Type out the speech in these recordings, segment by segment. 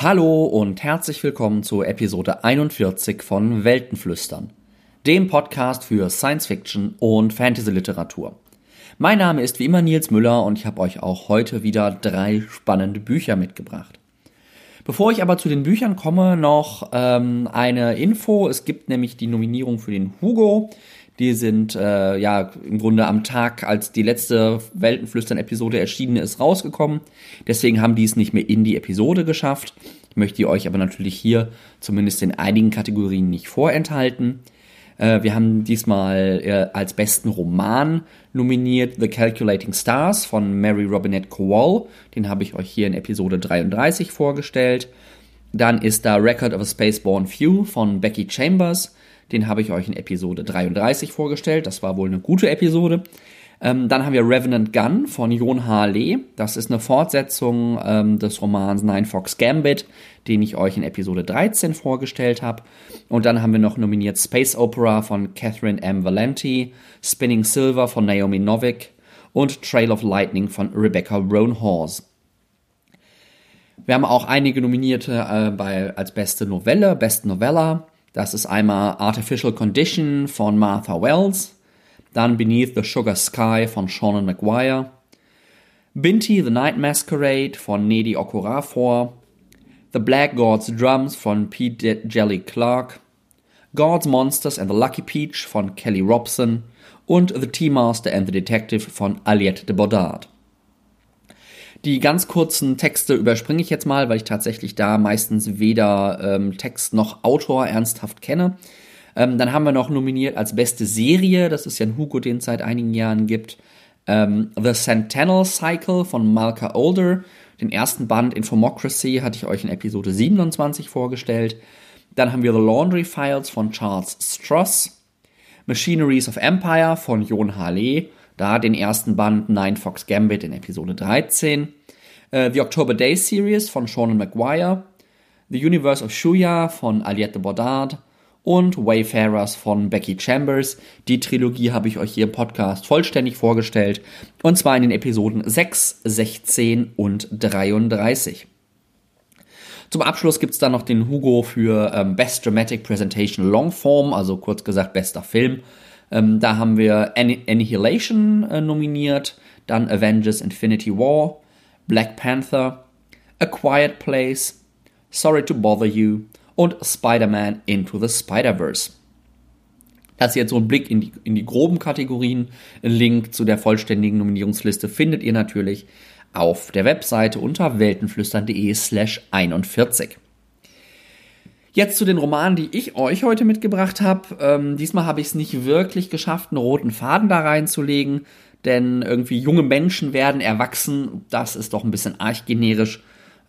Hallo und herzlich willkommen zu Episode 41 von Weltenflüstern, dem Podcast für Science Fiction und Fantasy Literatur. Mein Name ist wie immer Nils Müller und ich habe euch auch heute wieder drei spannende Bücher mitgebracht. Bevor ich aber zu den Büchern komme, noch ähm, eine Info. Es gibt nämlich die Nominierung für den Hugo. Die sind äh, ja im Grunde am Tag, als die letzte Weltenflüstern-Episode erschienen ist, rausgekommen. Deswegen haben die es nicht mehr in die Episode geschafft. Ich möchte euch aber natürlich hier zumindest in einigen Kategorien nicht vorenthalten. Äh, wir haben diesmal äh, als besten Roman nominiert The Calculating Stars von Mary Robinette Kowal. Den habe ich euch hier in Episode 33 vorgestellt. Dann ist da Record of a Spaceborne Few von Becky Chambers. Den habe ich euch in Episode 33 vorgestellt. Das war wohl eine gute Episode. Ähm, dann haben wir Revenant Gun von Jon H. Lee. Das ist eine Fortsetzung ähm, des Romans Nine Fox Gambit, den ich euch in Episode 13 vorgestellt habe. Und dann haben wir noch nominiert Space Opera von Catherine M. Valenti, Spinning Silver von Naomi Novik und Trail of Lightning von Rebecca Roanhorse. Wir haben auch einige Nominierte äh, bei, als beste Novelle, Best Novella. Das ist einmal Artificial Condition von Martha Wells, dann Beneath the Sugar Sky von Sean Maguire, Binti The Night Masquerade von Nedi Okorafor, The Black God's Drums von Pete Jelly Clark, God's Monsters and the Lucky Peach von Kelly Robson und The Tea Master and the Detective von Aliette de Bodard. Die ganz kurzen Texte überspringe ich jetzt mal, weil ich tatsächlich da meistens weder ähm, Text noch Autor ernsthaft kenne. Ähm, dann haben wir noch nominiert als beste Serie, das ist ja ein Hugo, den es seit einigen Jahren gibt, ähm, The Centennial Cycle von Malka Older. Den ersten Band Infomocracy hatte ich euch in Episode 27 vorgestellt. Dann haben wir The Laundry Files von Charles Stross, Machineries of Empire von Jon Harley da den ersten Band Nine Fox Gambit in Episode 13. Äh, The October Day Series von Sean Maguire. The Universe of Shuya von Aliette Bordard. Und Wayfarers von Becky Chambers. Die Trilogie habe ich euch hier im Podcast vollständig vorgestellt. Und zwar in den Episoden 6, 16 und 33. Zum Abschluss gibt es dann noch den Hugo für ähm, Best Dramatic Presentation Longform, also kurz gesagt bester Film. Ähm, da haben wir Annihilation äh, nominiert, dann Avengers Infinity War, Black Panther, A Quiet Place, Sorry to Bother You und Spider-Man Into the Spider-Verse. Das ist jetzt so ein Blick in die, in die groben Kategorien. Ein Link zu der vollständigen Nominierungsliste findet ihr natürlich auf der Webseite unter weltenflüstern.de slash 41. Jetzt zu den Romanen, die ich euch heute mitgebracht habe. Ähm, diesmal habe ich es nicht wirklich geschafft, einen roten Faden da reinzulegen, denn irgendwie junge Menschen werden erwachsen. Das ist doch ein bisschen arg generisch.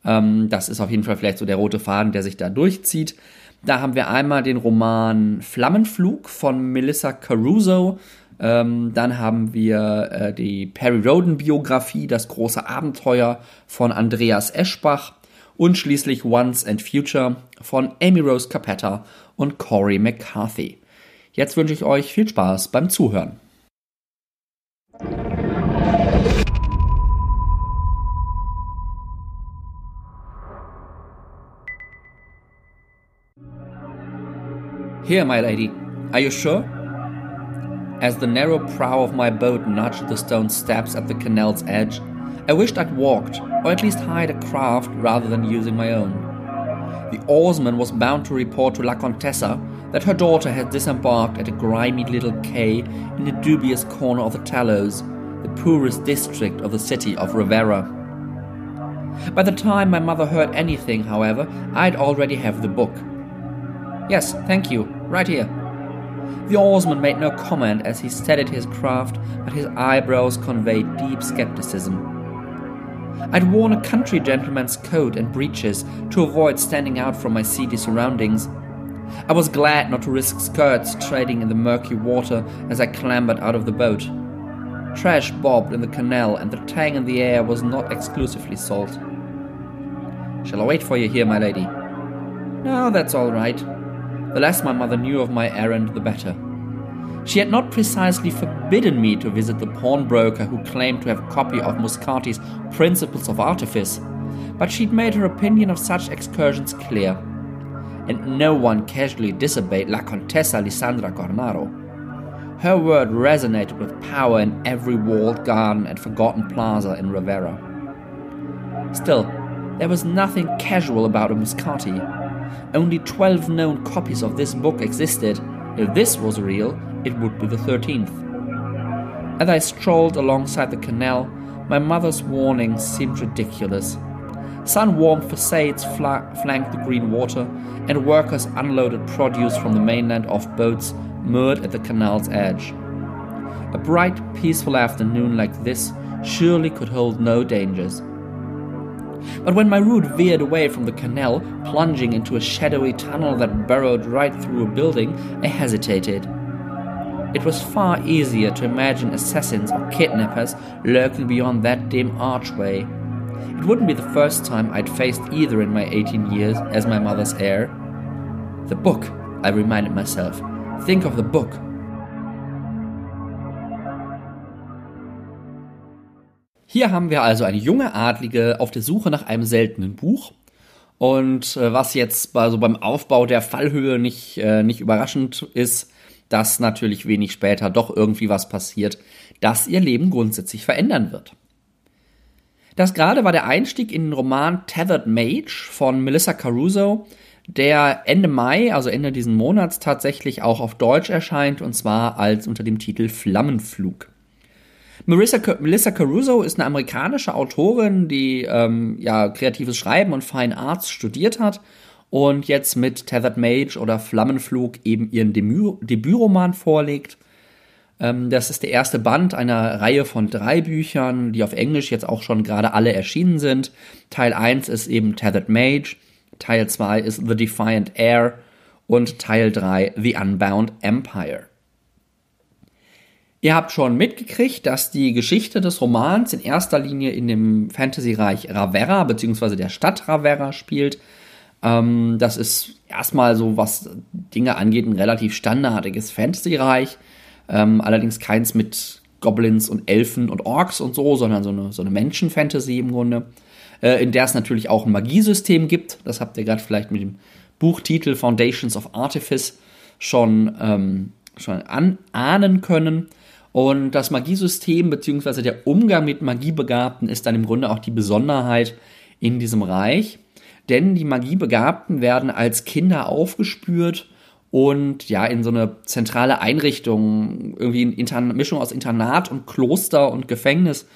Ähm, das ist auf jeden Fall vielleicht so der rote Faden, der sich da durchzieht. Da haben wir einmal den Roman Flammenflug von Melissa Caruso. Ähm, dann haben wir äh, die Perry Roden Biografie, das große Abenteuer von Andreas Eschbach und schließlich Once and Future von Amy Rose Capetta und Corey McCarthy. Jetzt wünsche ich euch viel Spaß beim Zuhören. Here, my lady. Are you sure? As the narrow prow of my boat nudged the stone steps at the canal's edge, I wished I'd walked, or at least hired a craft rather than using my own. The oarsman was bound to report to La Contessa that her daughter had disembarked at a grimy little quay in a dubious corner of the Talos, the poorest district of the city of Rivera. By the time my mother heard anything, however, I'd already have the book. Yes, thank you, right here. The oarsman made no comment as he steadied his craft, but his eyebrows conveyed deep skepticism. I'd worn a country gentleman's coat and breeches to avoid standing out from my seedy surroundings. I was glad not to risk skirts trading in the murky water as I clambered out of the boat. Trash bobbed in the canal, and the tang in the air was not exclusively salt. Shall I wait for you here, my lady? No, that's all right. The less my mother knew of my errand, the better. She had not precisely forbidden me to visit the pawnbroker who claimed to have a copy of Muscati's Principles of Artifice, but she'd made her opinion of such excursions clear, and no one casually disobeyed La Contessa Lisandra Cornaro. Her word resonated with power in every walled garden and forgotten plaza in Rivera. Still, there was nothing casual about a Muscati. Only 12 known copies of this book existed. If this was real, it would be the 13th. As I strolled alongside the canal, my mother's warnings seemed ridiculous. Sun warmed facades fla- flanked the green water, and workers unloaded produce from the mainland off boats moored at the canal's edge. A bright, peaceful afternoon like this surely could hold no dangers. But when my route veered away from the canal, plunging into a shadowy tunnel that burrowed right through a building, I hesitated. It was far easier to imagine assassins or kidnappers lurking beyond that dim archway. It wouldn't be the first time I'd faced either in my 18 years as my mother's heir. The book, I reminded myself. Think of the book. Hier haben wir also eine junge Adlige auf der Suche nach einem seltenen Buch. Und äh, was jetzt bei, beim Aufbau der Fallhöhe nicht, äh, nicht überraschend ist, dass natürlich wenig später doch irgendwie was passiert, das ihr Leben grundsätzlich verändern wird. Das gerade war der Einstieg in den Roman Tethered Mage von Melissa Caruso, der Ende Mai, also Ende diesen Monats, tatsächlich auch auf Deutsch erscheint und zwar als unter dem Titel Flammenflug. Marissa, Melissa Caruso ist eine amerikanische Autorin, die ähm, ja kreatives Schreiben und Fine Arts studiert hat und jetzt mit Tethered Mage oder Flammenflug eben ihren Debü Debütroman vorlegt. Ähm, das ist der erste Band einer Reihe von drei Büchern, die auf Englisch jetzt auch schon gerade alle erschienen sind. Teil 1 ist eben Tethered Mage, Teil 2 ist The Defiant Air und Teil 3 The Unbound Empire. Ihr habt schon mitgekriegt, dass die Geschichte des Romans in erster Linie in dem Fantasy-Reich Ravera bzw. der Stadt Ravera spielt. Ähm, das ist erstmal so, was Dinge angeht, ein relativ standardiges Fantasy-Reich. Ähm, allerdings keins mit Goblins und Elfen und Orks und so, sondern so eine, so eine Menschen-Fantasy im Grunde. Äh, in der es natürlich auch ein Magiesystem gibt. Das habt ihr gerade vielleicht mit dem Buchtitel Foundations of Artifice schon, ähm, schon an, ahnen können. Und das Magiesystem bzw. der Umgang mit Magiebegabten ist dann im Grunde auch die Besonderheit in diesem Reich. Denn die Magiebegabten werden als Kinder aufgespürt und ja in so eine zentrale Einrichtung, irgendwie eine Mischung aus Internat und Kloster und Gefängnis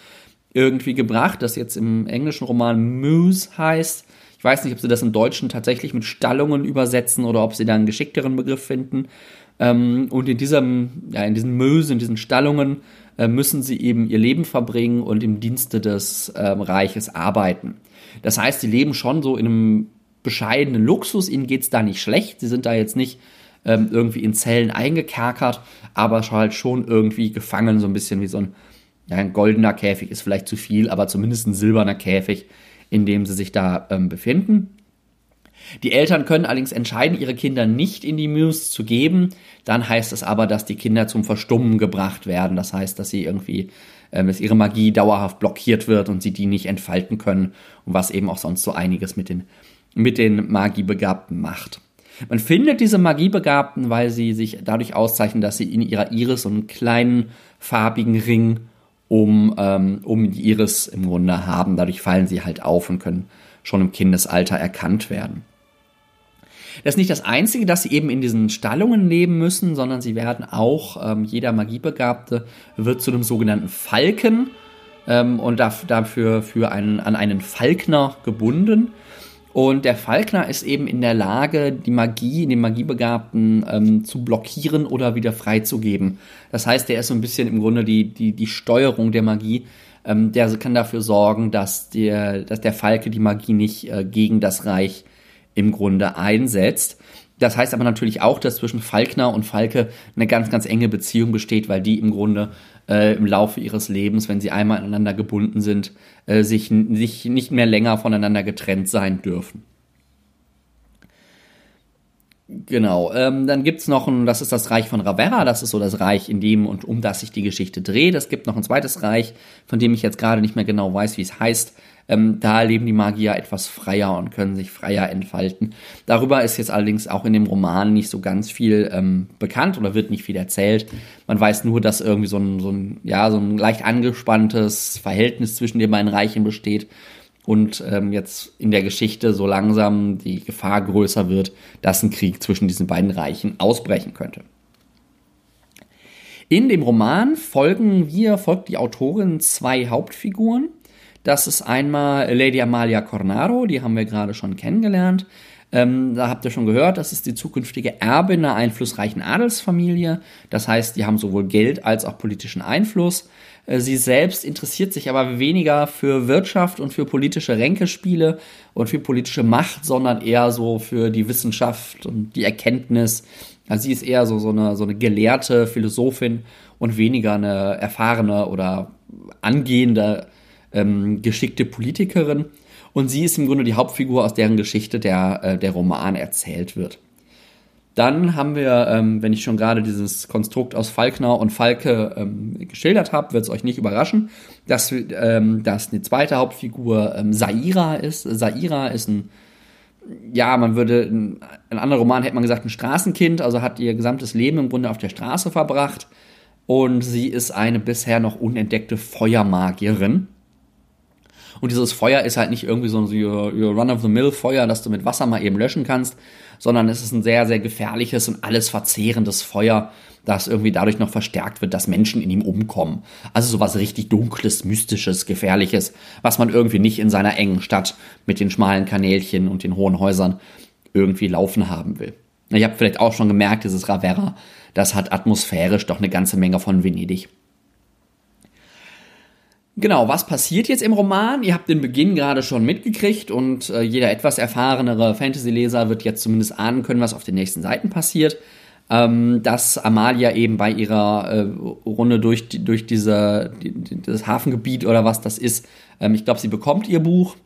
irgendwie gebracht, das jetzt im englischen Roman Muse heißt. Ich weiß nicht, ob sie das im Deutschen tatsächlich mit Stallungen übersetzen oder ob sie da einen geschickteren Begriff finden. Ähm, und in diesem, ja, in diesen Mösen, in diesen Stallungen äh, müssen sie eben ihr Leben verbringen und im Dienste des ähm, Reiches arbeiten. Das heißt, sie leben schon so in einem bescheidenen Luxus, ihnen geht's da nicht schlecht, sie sind da jetzt nicht ähm, irgendwie in Zellen eingekerkert, aber halt schon irgendwie gefangen, so ein bisschen wie so ein, ja, ein goldener Käfig ist vielleicht zu viel, aber zumindest ein silberner Käfig, in dem sie sich da ähm, befinden. Die Eltern können allerdings entscheiden, ihre Kinder nicht in die Muse zu geben. Dann heißt es aber, dass die Kinder zum Verstummen gebracht werden. Das heißt, dass sie irgendwie, äh, dass ihre Magie dauerhaft blockiert wird und sie die nicht entfalten können. Und was eben auch sonst so einiges mit den, mit den Magiebegabten macht. Man findet diese Magiebegabten, weil sie sich dadurch auszeichnen, dass sie in ihrer Iris so einen kleinen farbigen Ring um, ähm, um die Iris im Grunde haben. Dadurch fallen sie halt auf und können schon im Kindesalter erkannt werden. Das ist nicht das Einzige, dass sie eben in diesen Stallungen leben müssen, sondern sie werden auch, ähm, jeder Magiebegabte wird zu einem sogenannten Falken ähm, und dafür für einen, an einen Falkner gebunden. Und der Falkner ist eben in der Lage, die Magie, den Magiebegabten ähm, zu blockieren oder wieder freizugeben. Das heißt, der ist so ein bisschen im Grunde die, die, die Steuerung der Magie. Ähm, der kann dafür sorgen, dass der, dass der Falke die Magie nicht äh, gegen das Reich im Grunde einsetzt. Das heißt aber natürlich auch, dass zwischen Falkner und Falke eine ganz, ganz enge Beziehung besteht, weil die im Grunde äh, im Laufe ihres Lebens, wenn sie einmal aneinander gebunden sind, äh, sich, sich nicht mehr länger voneinander getrennt sein dürfen. Genau, ähm, dann gibt's noch ein, das ist das Reich von Ravera, das ist so das Reich, in dem und um das sich die Geschichte dreht. Es gibt noch ein zweites Reich, von dem ich jetzt gerade nicht mehr genau weiß, wie es heißt. Ähm, da leben die Magier etwas freier und können sich freier entfalten. Darüber ist jetzt allerdings auch in dem Roman nicht so ganz viel ähm, bekannt oder wird nicht viel erzählt. Man weiß nur, dass irgendwie so ein, so ein, ja, so ein leicht angespanntes Verhältnis zwischen den beiden Reichen besteht und ähm, jetzt in der Geschichte so langsam die Gefahr größer wird, dass ein Krieg zwischen diesen beiden Reichen ausbrechen könnte. In dem Roman folgen wir, folgt die Autorin zwei Hauptfiguren. Das ist einmal Lady Amalia Cornaro, die haben wir gerade schon kennengelernt. Ähm, da habt ihr schon gehört, das ist die zukünftige Erbin einer einflussreichen Adelsfamilie. Das heißt, die haben sowohl Geld als auch politischen Einfluss. Äh, sie selbst interessiert sich aber weniger für Wirtschaft und für politische Ränkespiele und für politische Macht, sondern eher so für die Wissenschaft und die Erkenntnis. Also sie ist eher so, so, eine, so eine gelehrte Philosophin und weniger eine erfahrene oder angehende ähm, geschickte Politikerin. Und sie ist im Grunde die Hauptfigur, aus deren Geschichte der, äh, der Roman erzählt wird. Dann haben wir, ähm, wenn ich schon gerade dieses Konstrukt aus Falkner und Falke ähm, geschildert habe, wird es euch nicht überraschen, dass, ähm, dass eine zweite Hauptfigur ähm, Saira ist. Saira ist ein, ja, man würde, in einem anderen Roman hätte man gesagt, ein Straßenkind, also hat ihr gesamtes Leben im Grunde auf der Straße verbracht. Und sie ist eine bisher noch unentdeckte Feuermagierin. Und dieses Feuer ist halt nicht irgendwie so ein Run-of-the-Mill-Feuer, das du mit Wasser mal eben löschen kannst, sondern es ist ein sehr, sehr gefährliches und alles verzehrendes Feuer, das irgendwie dadurch noch verstärkt wird, dass Menschen in ihm umkommen. Also sowas richtig Dunkles, Mystisches, Gefährliches, was man irgendwie nicht in seiner engen Stadt mit den schmalen Kanälchen und den hohen Häusern irgendwie laufen haben will. Ich habe vielleicht auch schon gemerkt, dieses Ravera, das hat atmosphärisch doch eine ganze Menge von Venedig. Genau, was passiert jetzt im Roman? Ihr habt den Beginn gerade schon mitgekriegt und äh, jeder etwas erfahrenere Fantasy-Leser wird jetzt zumindest ahnen können, was auf den nächsten Seiten passiert. Ähm, dass Amalia eben bei ihrer äh, Runde durch, durch diese, die, das Hafengebiet oder was das ist, ähm, ich glaube, sie bekommt ihr Buch,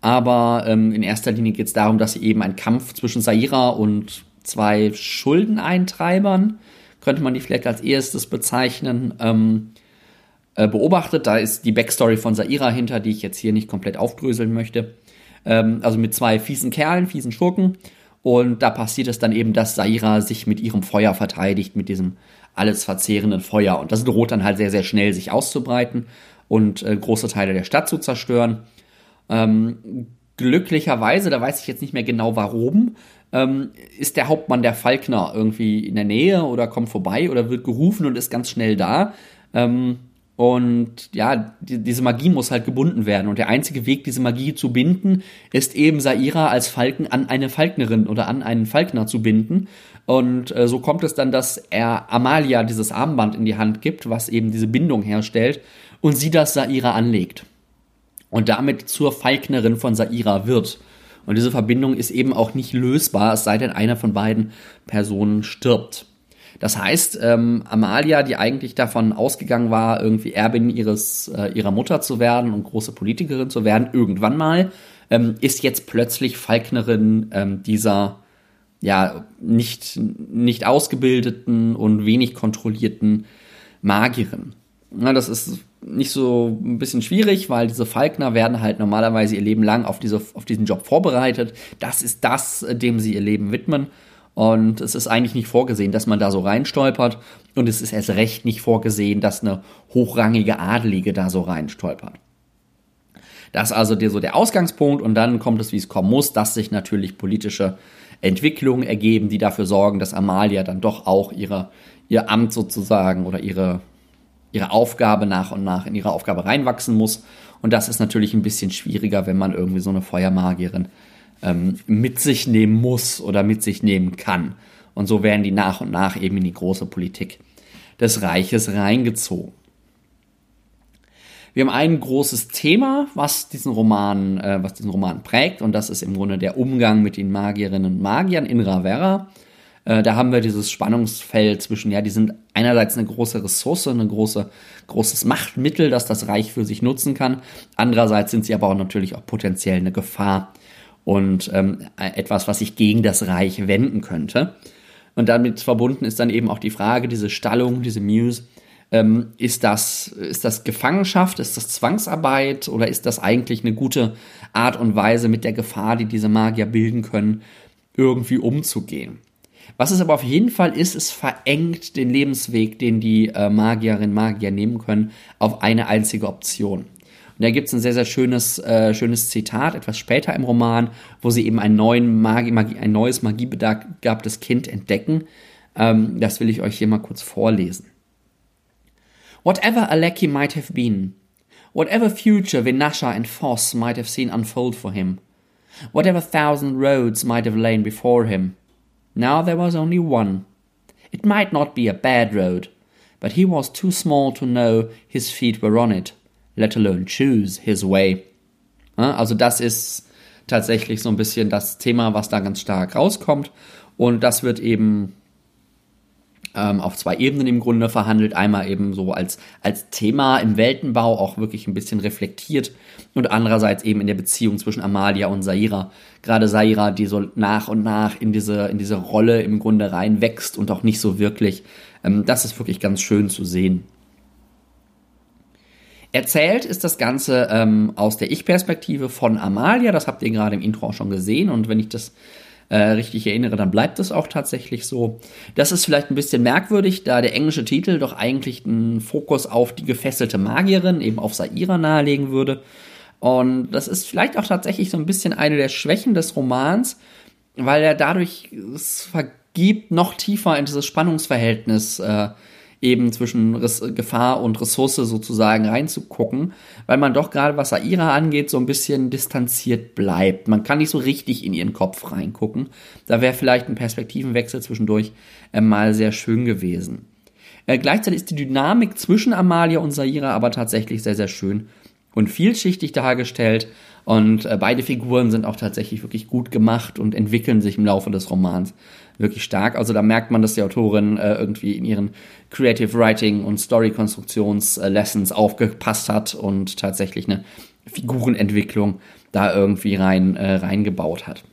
aber ähm, in erster Linie geht es darum, dass sie eben einen Kampf zwischen Saira und zwei Schuldeneintreibern, könnte man die vielleicht als erstes bezeichnen, ähm, äh, beobachtet. Da ist die Backstory von Saira hinter, die ich jetzt hier nicht komplett aufdröseln möchte. Ähm, also mit zwei fiesen Kerlen, fiesen Schurken. Und da passiert es dann eben, dass Saira sich mit ihrem Feuer verteidigt, mit diesem alles verzehrenden Feuer. Und das droht dann halt sehr, sehr schnell sich auszubreiten und äh, große Teile der Stadt zu zerstören. Ähm, glücklicherweise, da weiß ich jetzt nicht mehr genau warum, ähm, ist der Hauptmann der Falkner irgendwie in der Nähe oder kommt vorbei oder wird gerufen und ist ganz schnell da. Ähm, und ja, die, diese Magie muss halt gebunden werden. Und der einzige Weg, diese Magie zu binden, ist eben Saira als Falken an eine Falknerin oder an einen Falkner zu binden. Und äh, so kommt es dann, dass er Amalia dieses Armband in die Hand gibt, was eben diese Bindung herstellt, und sie das Saira anlegt. Und damit zur Falknerin von Saira wird. Und diese Verbindung ist eben auch nicht lösbar, es sei denn, einer von beiden Personen stirbt. Das heißt, ähm, Amalia, die eigentlich davon ausgegangen war, irgendwie Erbin ihres, äh, ihrer Mutter zu werden und große Politikerin zu werden, irgendwann mal, ähm, ist jetzt plötzlich Falknerin ähm, dieser ja nicht, nicht ausgebildeten und wenig kontrollierten Magierin. Na, das ist nicht so ein bisschen schwierig, weil diese Falkner werden halt normalerweise ihr Leben lang auf, diese, auf diesen Job vorbereitet. Das ist das, dem sie ihr Leben widmen. Und es ist eigentlich nicht vorgesehen, dass man da so reinstolpert. Und es ist erst recht nicht vorgesehen, dass eine hochrangige Adelige da so reinstolpert. Das ist also der, so der Ausgangspunkt. Und dann kommt es, wie es kommen muss, dass sich natürlich politische Entwicklungen ergeben, die dafür sorgen, dass Amalia dann doch auch ihre, ihr Amt sozusagen oder ihre, ihre Aufgabe nach und nach in ihre Aufgabe reinwachsen muss. Und das ist natürlich ein bisschen schwieriger, wenn man irgendwie so eine Feuermagierin ähm, mit sich nehmen muss oder mit sich nehmen kann. Und so werden die nach und nach eben in die große Politik des Reiches reingezogen. Wir haben ein großes Thema, was diesen Roman, äh, was diesen Roman prägt, und das ist im Grunde der Umgang mit den Magierinnen und Magiern in Ravera. Äh, da haben wir dieses Spannungsfeld zwischen, ja, die sind einerseits eine große Ressource, ein große, großes Machtmittel, das das Reich für sich nutzen kann. Andererseits sind sie aber auch natürlich auch potenziell eine Gefahr und ähm, etwas, was sich gegen das Reich wenden könnte. Und damit verbunden ist dann eben auch die Frage, diese Stallung, diese Muse, Ähm, ist, das, ist das Gefangenschaft, ist das Zwangsarbeit oder ist das eigentlich eine gute Art und Weise, mit der Gefahr, die diese Magier bilden können, irgendwie umzugehen? Was es aber auf jeden Fall ist, es verengt den Lebensweg, den die äh, Magierinnen Magier nehmen können, auf eine einzige Option. Und da gibt es ein sehr, sehr schönes, äh, schönes Zitat, etwas später im Roman, wo sie eben einen neuen Magie, Magie, ein neues magiebegabtes Kind entdecken. Ähm, das will ich euch hier mal kurz vorlesen. Whatever Aleki might have been, whatever future Vinasha and Foss might have seen unfold for him, whatever thousand roads might have lain before him, now there was only one. It might not be a bad road, but he was too small to know his feet were on it let alone choose his way. Also das ist tatsächlich so ein bisschen das Thema, was da ganz stark rauskommt. Und das wird eben ähm, auf zwei Ebenen im Grunde verhandelt. Einmal eben so als, als Thema im Weltenbau auch wirklich ein bisschen reflektiert und andererseits eben in der Beziehung zwischen Amalia und Saira. Gerade Saira, die so nach und nach in diese, in diese Rolle im Grunde reinwächst und auch nicht so wirklich. Ähm, das ist wirklich ganz schön zu sehen. Erzählt ist das Ganze ähm, aus der Ich-Perspektive von Amalia. Das habt ihr gerade im Intro auch schon gesehen. Und wenn ich das äh, richtig erinnere, dann bleibt es auch tatsächlich so. Das ist vielleicht ein bisschen merkwürdig, da der englische Titel doch eigentlich einen Fokus auf die gefesselte Magierin, eben auf Saira nahelegen würde. Und das ist vielleicht auch tatsächlich so ein bisschen eine der Schwächen des Romans, weil er dadurch es vergibt, noch tiefer in dieses Spannungsverhältnis äh, eben zwischen Res Gefahr und Ressource sozusagen reinzugucken, weil man doch gerade was Aira angeht, so ein bisschen distanziert bleibt. Man kann nicht so richtig in ihren Kopf reingucken. Da wäre vielleicht ein Perspektivenwechsel zwischendurch äh, mal sehr schön gewesen. Äh, gleichzeitig ist die Dynamik zwischen Amalia und Saira aber tatsächlich sehr, sehr schön und vielschichtig dargestellt. Und äh, beide Figuren sind auch tatsächlich wirklich gut gemacht und entwickeln sich im Laufe des Romans wirklich stark. Also da merkt man, dass die Autorin äh, irgendwie in ihren Creative Writing und Story-Konstruktions-Lessons aufgepasst hat und tatsächlich eine Figurenentwicklung da irgendwie rein äh, reingebaut hat.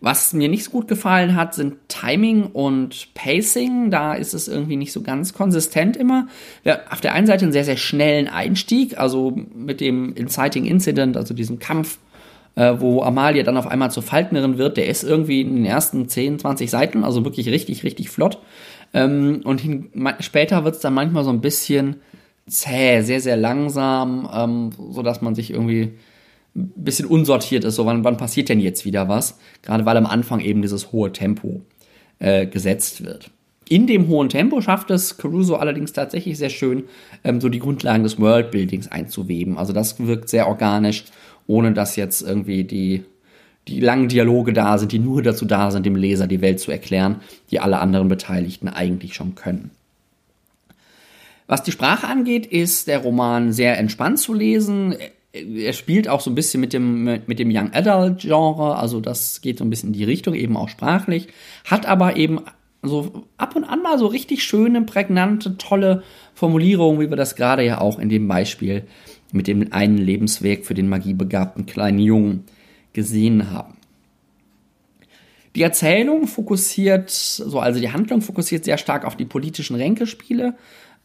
Was mir nicht so gut gefallen hat, sind Timing und Pacing. Da ist es irgendwie nicht so ganz konsistent immer. Ja, auf der einen Seite einen sehr, sehr schnellen Einstieg, also mit dem Inciting Incident, also diesem Kampf äh, wo Amalia dann auf einmal zur Falknerin wird. Der ist irgendwie in den ersten 10, 20 Seiten, also wirklich richtig, richtig flott. Ähm, und hin, später wird es dann manchmal so ein bisschen zäh, sehr, sehr langsam, ähm, so dass man sich irgendwie ein bisschen unsortiert ist. So, wann, wann passiert denn jetzt wieder was? Gerade weil am Anfang eben dieses hohe Tempo äh, gesetzt wird. In dem hohen Tempo schafft es Caruso allerdings tatsächlich sehr schön, ähm, so die Grundlagen des Worldbuildings einzuweben. Also das wirkt sehr organisch ohne dass jetzt irgendwie die, die langen Dialoge da sind, die nur dazu da sind, dem Leser die Welt zu erklären, die alle anderen Beteiligten eigentlich schon können. Was die Sprache angeht, ist der Roman sehr entspannt zu lesen. Er spielt auch so ein bisschen mit dem, mit dem Young Adult Genre, also das geht so ein bisschen in die Richtung, eben auch sprachlich, hat aber eben so ab und an mal so richtig schöne, prägnante, tolle Formulierungen, wie wir das gerade ja auch in dem Beispiel mit dem einen Lebensweg für den magiebegabten kleinen Jungen gesehen haben. Die Erzählung fokussiert, so also die Handlung fokussiert sehr stark auf die politischen Ränkespiele.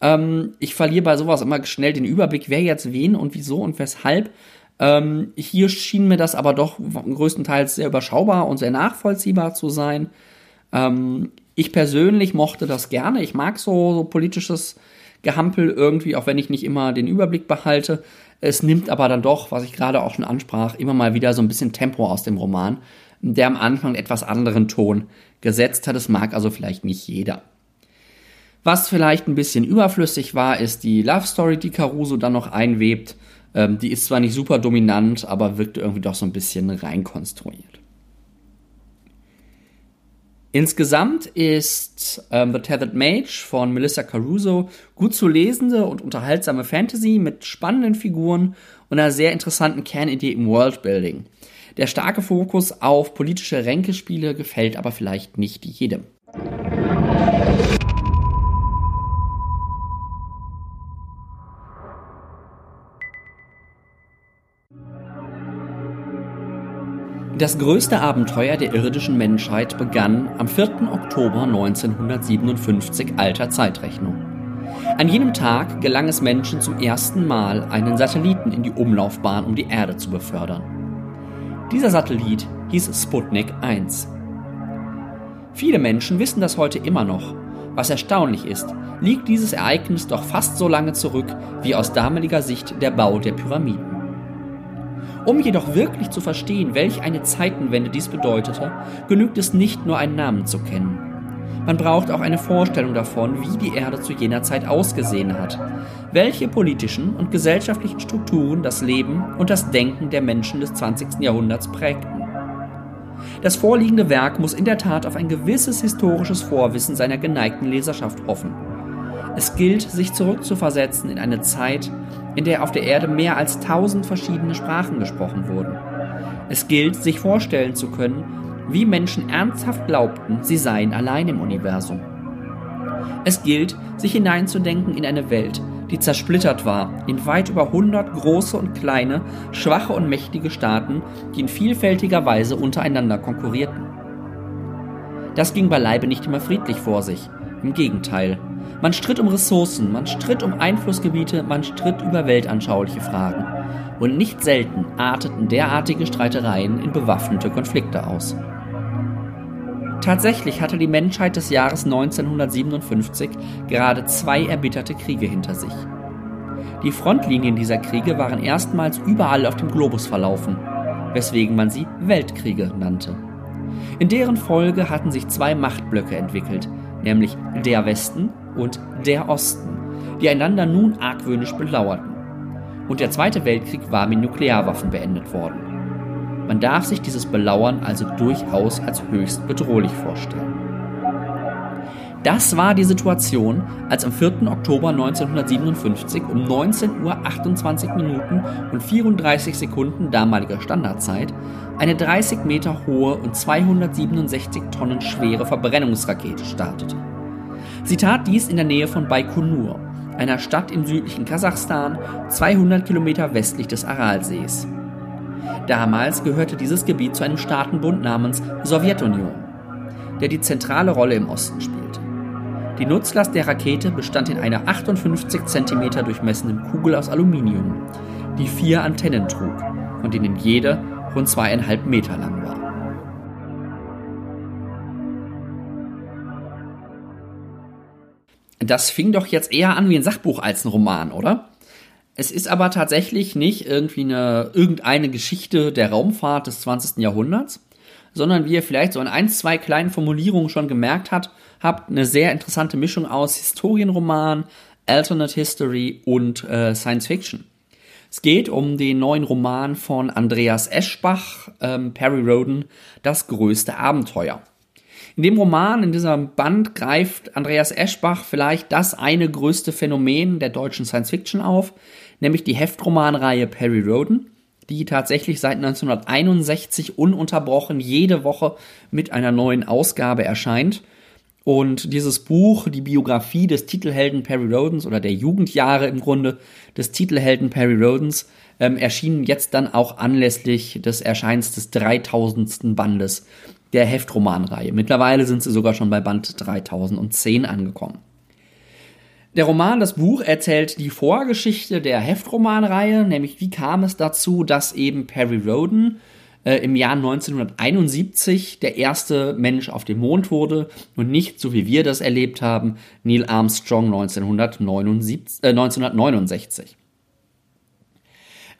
Ähm, ich verliere bei sowas immer schnell den Überblick, wer jetzt wen und wieso und weshalb. Ähm, hier schien mir das aber doch größtenteils sehr überschaubar und sehr nachvollziehbar zu sein. Ähm, ich persönlich mochte das gerne. Ich mag so, so politisches Gehampel irgendwie, auch wenn ich nicht immer den Überblick behalte. Es nimmt aber dann doch, was ich gerade auch schon ansprach, immer mal wieder so ein bisschen Tempo aus dem Roman, der am Anfang etwas anderen Ton gesetzt hat. Es mag also vielleicht nicht jeder. Was vielleicht ein bisschen überflüssig war, ist die Love Story, die Caruso dann noch einwebt. Ähm, die ist zwar nicht super dominant, aber wirkt irgendwie doch so ein bisschen reinkonstruiert. Insgesamt ist ähm, The Tethered Mage von Melissa Caruso gut zu lesende und unterhaltsame Fantasy mit spannenden Figuren und einer sehr interessanten Kernidee im Worldbuilding. Der starke Fokus auf politische Ränkespiele gefällt aber vielleicht nicht jedem. Das größte Abenteuer der irdischen Menschheit begann am 4. Oktober 1957 alter Zeitrechnung. An jenem Tag gelang es Menschen zum ersten Mal, einen Satelliten in die Umlaufbahn um die Erde zu befördern. Dieser Satellit hieß Sputnik 1. Viele Menschen wissen das heute immer noch. Was erstaunlich ist, liegt dieses Ereignis doch fast so lange zurück wie aus damaliger Sicht der Bau der Pyramiden. Um jedoch wirklich zu verstehen, welch eine Zeitenwende dies bedeutete, genügt es nicht nur einen Namen zu kennen. Man braucht auch eine Vorstellung davon, wie die Erde zu jener Zeit ausgesehen hat, welche politischen und gesellschaftlichen Strukturen das Leben und das Denken der Menschen des 20. Jahrhunderts prägten. Das vorliegende Werk muss in der Tat auf ein gewisses historisches Vorwissen seiner geneigten Leserschaft hoffen. Es gilt, sich zurückzuversetzen in eine Zeit, in der auf der Erde mehr als tausend verschiedene Sprachen gesprochen wurden. Es gilt, sich vorstellen zu können, wie Menschen ernsthaft glaubten, sie seien allein im Universum. Es gilt, sich hineinzudenken in eine Welt, die zersplittert war in weit über 100 große und kleine, schwache und mächtige Staaten, die in vielfältiger Weise untereinander konkurrierten. Das ging beileibe nicht immer friedlich vor sich. Im Gegenteil. Man stritt um Ressourcen, man stritt um Einflussgebiete, man stritt über weltanschauliche Fragen. Und nicht selten arteten derartige Streitereien in bewaffnete Konflikte aus. Tatsächlich hatte die Menschheit des Jahres 1957 gerade zwei erbitterte Kriege hinter sich. Die Frontlinien dieser Kriege waren erstmals überall auf dem Globus verlaufen, weswegen man sie Weltkriege nannte. In deren Folge hatten sich zwei Machtblöcke entwickelt, nämlich der Westen und der Osten, die einander nun argwöhnisch belauerten. Und der Zweite Weltkrieg war mit Nuklearwaffen beendet worden. Man darf sich dieses Belauern also durchaus als höchst bedrohlich vorstellen. Das war die Situation, als am 4. Oktober 1957 um 19.28 Uhr Minuten und 34 Sekunden damaliger Standardzeit eine 30 Meter hohe und 267 Tonnen schwere Verbrennungsrakete startete. Sie tat dies in der Nähe von Baikonur, einer Stadt im südlichen Kasachstan, 200 Kilometer westlich des Aralsees. Damals gehörte dieses Gebiet zu einem Staatenbund namens Sowjetunion, der die zentrale Rolle im Osten spielte. Die Nutzlast der Rakete bestand in einer 58 cm durchmessenden Kugel aus Aluminium, die vier Antennen trug, von denen jede rund zweieinhalb Meter lang war. Das fing doch jetzt eher an wie ein Sachbuch als ein Roman, oder? Es ist aber tatsächlich nicht irgendwie eine, irgendeine Geschichte der Raumfahrt des 20. Jahrhunderts, sondern wie ihr vielleicht so in ein, zwei kleinen Formulierungen schon gemerkt habt, habt eine sehr interessante Mischung aus Historienroman, Alternate History und äh, Science Fiction. Es geht um den neuen Roman von Andreas Eschbach, ähm, Perry Roden, Das größte Abenteuer. In dem Roman, in diesem Band greift Andreas Eschbach vielleicht das eine größte Phänomen der deutschen Science Fiction auf, nämlich die Heftromanreihe Perry Roden, die tatsächlich seit 1961 ununterbrochen jede Woche mit einer neuen Ausgabe erscheint. Und dieses Buch, die Biografie des Titelhelden Perry Rodens oder der Jugendjahre im Grunde des Titelhelden Perry Rodens, ähm, erschien jetzt dann auch anlässlich des Erscheins des 3000. Bandes der Heftromanreihe. Mittlerweile sind sie sogar schon bei Band 3010 angekommen. Der Roman, das Buch erzählt die Vorgeschichte der Heftromanreihe, nämlich wie kam es dazu, dass eben Perry Roden äh, im Jahr 1971 der erste Mensch auf dem Mond wurde und nicht, so wie wir das erlebt haben, Neil Armstrong 1979, äh, 1969.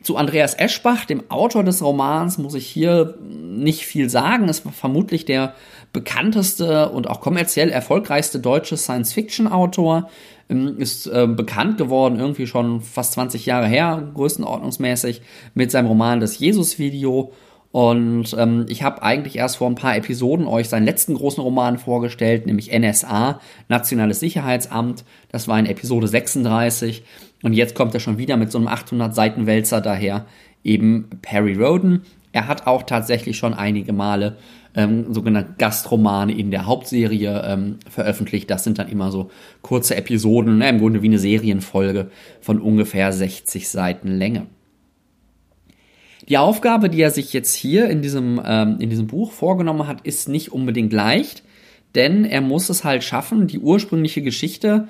Zu Andreas Eschbach, dem Autor des Romans, muss ich hier nicht viel sagen. War vermutlich der bekannteste und auch kommerziell erfolgreichste deutsche Science-Fiction-Autor. Ähm, ist äh, bekannt geworden, irgendwie schon fast 20 Jahre her, größenordnungsmäßig, mit seinem Roman Das Jesus-Video. Und ähm, ich habe eigentlich erst vor ein paar Episoden euch seinen letzten großen Roman vorgestellt, nämlich NSA, Nationales Sicherheitsamt. Das war in Episode 36. Und jetzt kommt er schon wieder mit so einem 800 Seiten Wälzer daher, eben Perry Roden. Er hat auch tatsächlich schon einige Male ähm, sogenannte Gastromane in der Hauptserie ähm, veröffentlicht. Das sind dann immer so kurze Episoden, ne, im Grunde wie eine Serienfolge von ungefähr 60 Seiten Länge. Die Aufgabe, die er sich jetzt hier in diesem, ähm, in diesem Buch vorgenommen hat, ist nicht unbedingt leicht, denn er muss es halt schaffen, die ursprüngliche Geschichte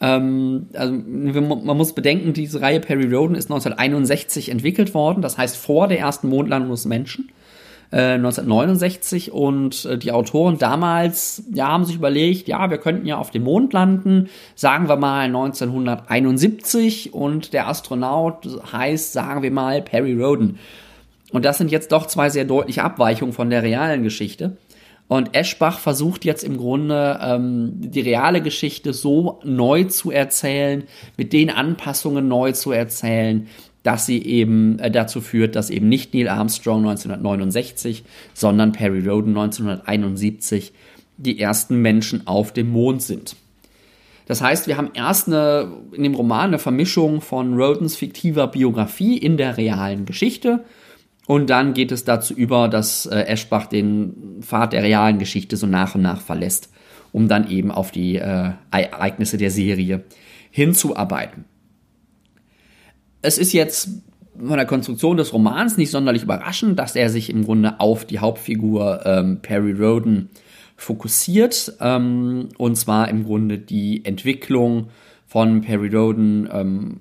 Ähm, also man muss bedenken, diese Reihe Perry Roden ist 1961 entwickelt worden, das heißt vor der ersten Mondlandung des Menschen. 1969 äh, und äh, die Autoren damals ja, haben sich überlegt, ja, wir könnten ja auf dem Mond landen, sagen wir mal 1971 und der Astronaut heißt, sagen wir mal, Perry Roden. Und das sind jetzt doch zwei sehr deutliche Abweichungen von der realen Geschichte. Und Eschbach versucht jetzt im Grunde ähm, die reale Geschichte so neu zu erzählen, mit den Anpassungen neu zu erzählen, dass sie eben äh, dazu führt, dass eben nicht Neil Armstrong 1969, sondern Perry Roden 1971 die ersten Menschen auf dem Mond sind. Das heißt, wir haben erst eine, in dem Roman eine Vermischung von Rodens fiktiver Biografie in der realen Geschichte und dann geht es dazu über, dass äh, Eschbach den Pfad der realen Geschichte so nach und nach verlässt, um dann eben auf die äh, Ereignisse der Serie hinzuarbeiten. Es ist jetzt von der Konstruktion des Romans nicht sonderlich überraschend, dass er sich im Grunde auf die Hauptfigur ähm, Perry Roden fokussiert. Ähm, und zwar im Grunde die Entwicklung von Perry Roden ähm,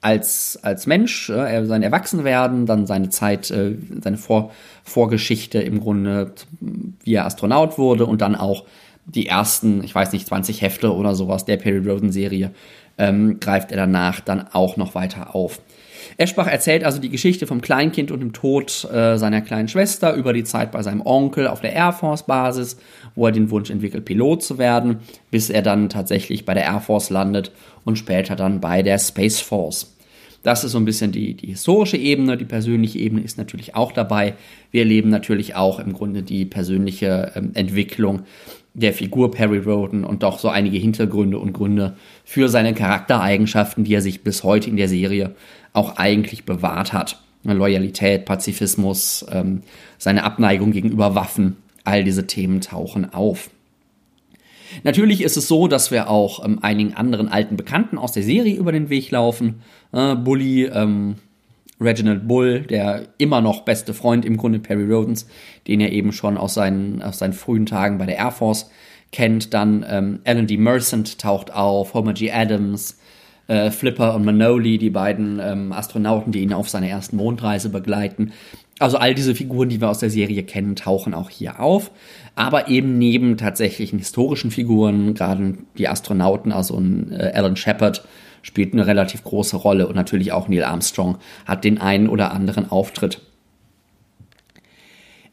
als, als Mensch, äh, sein Erwachsenwerden, dann seine Zeit, äh, seine Vor Vorgeschichte im Grunde, wie er Astronaut wurde und dann auch die ersten, ich weiß nicht, 20 Hefte oder sowas der Perry Roden Serie ähm, greift er danach dann auch noch weiter auf. Eschbach erzählt also die Geschichte vom Kleinkind und dem Tod äh, seiner kleinen Schwester über die Zeit bei seinem Onkel auf der Air Force Basis, wo er den Wunsch entwickelt, Pilot zu werden, bis er dann tatsächlich bei der Air Force landet und später dann bei der Space Force. Das ist so ein bisschen die, die historische Ebene. Die persönliche Ebene ist natürlich auch dabei. Wir erleben natürlich auch im Grunde die persönliche ähm, Entwicklung der Figur Perry Roden und doch so einige Hintergründe und Gründe für seine Charaktereigenschaften, die er sich bis heute in der Serie auch eigentlich bewahrt hat. Loyalität, Pazifismus, ähm, seine Abneigung gegenüber Waffen, all diese Themen tauchen auf. Natürlich ist es so, dass wir auch ähm, einigen anderen alten Bekannten aus der Serie über den Weg laufen. Äh, Bully, ähm, Reginald Bull, der immer noch beste Freund im Grunde Perry Rodens, den er eben schon aus seinen, aus seinen frühen Tagen bei der Air Force kennt. Dann ähm, Alan D. Mercent taucht auf, Homer G. Adams, äh, Flipper und Manoli, die beiden ähm, Astronauten, die ihn auf seiner ersten Mondreise begleiten. Also all diese Figuren, die wir aus der Serie kennen, tauchen auch hier auf. Aber eben neben tatsächlichen historischen Figuren, gerade die Astronauten, also ein äh, Alan Shepard, spielt eine relativ große Rolle und natürlich auch Neil Armstrong hat den einen oder anderen Auftritt.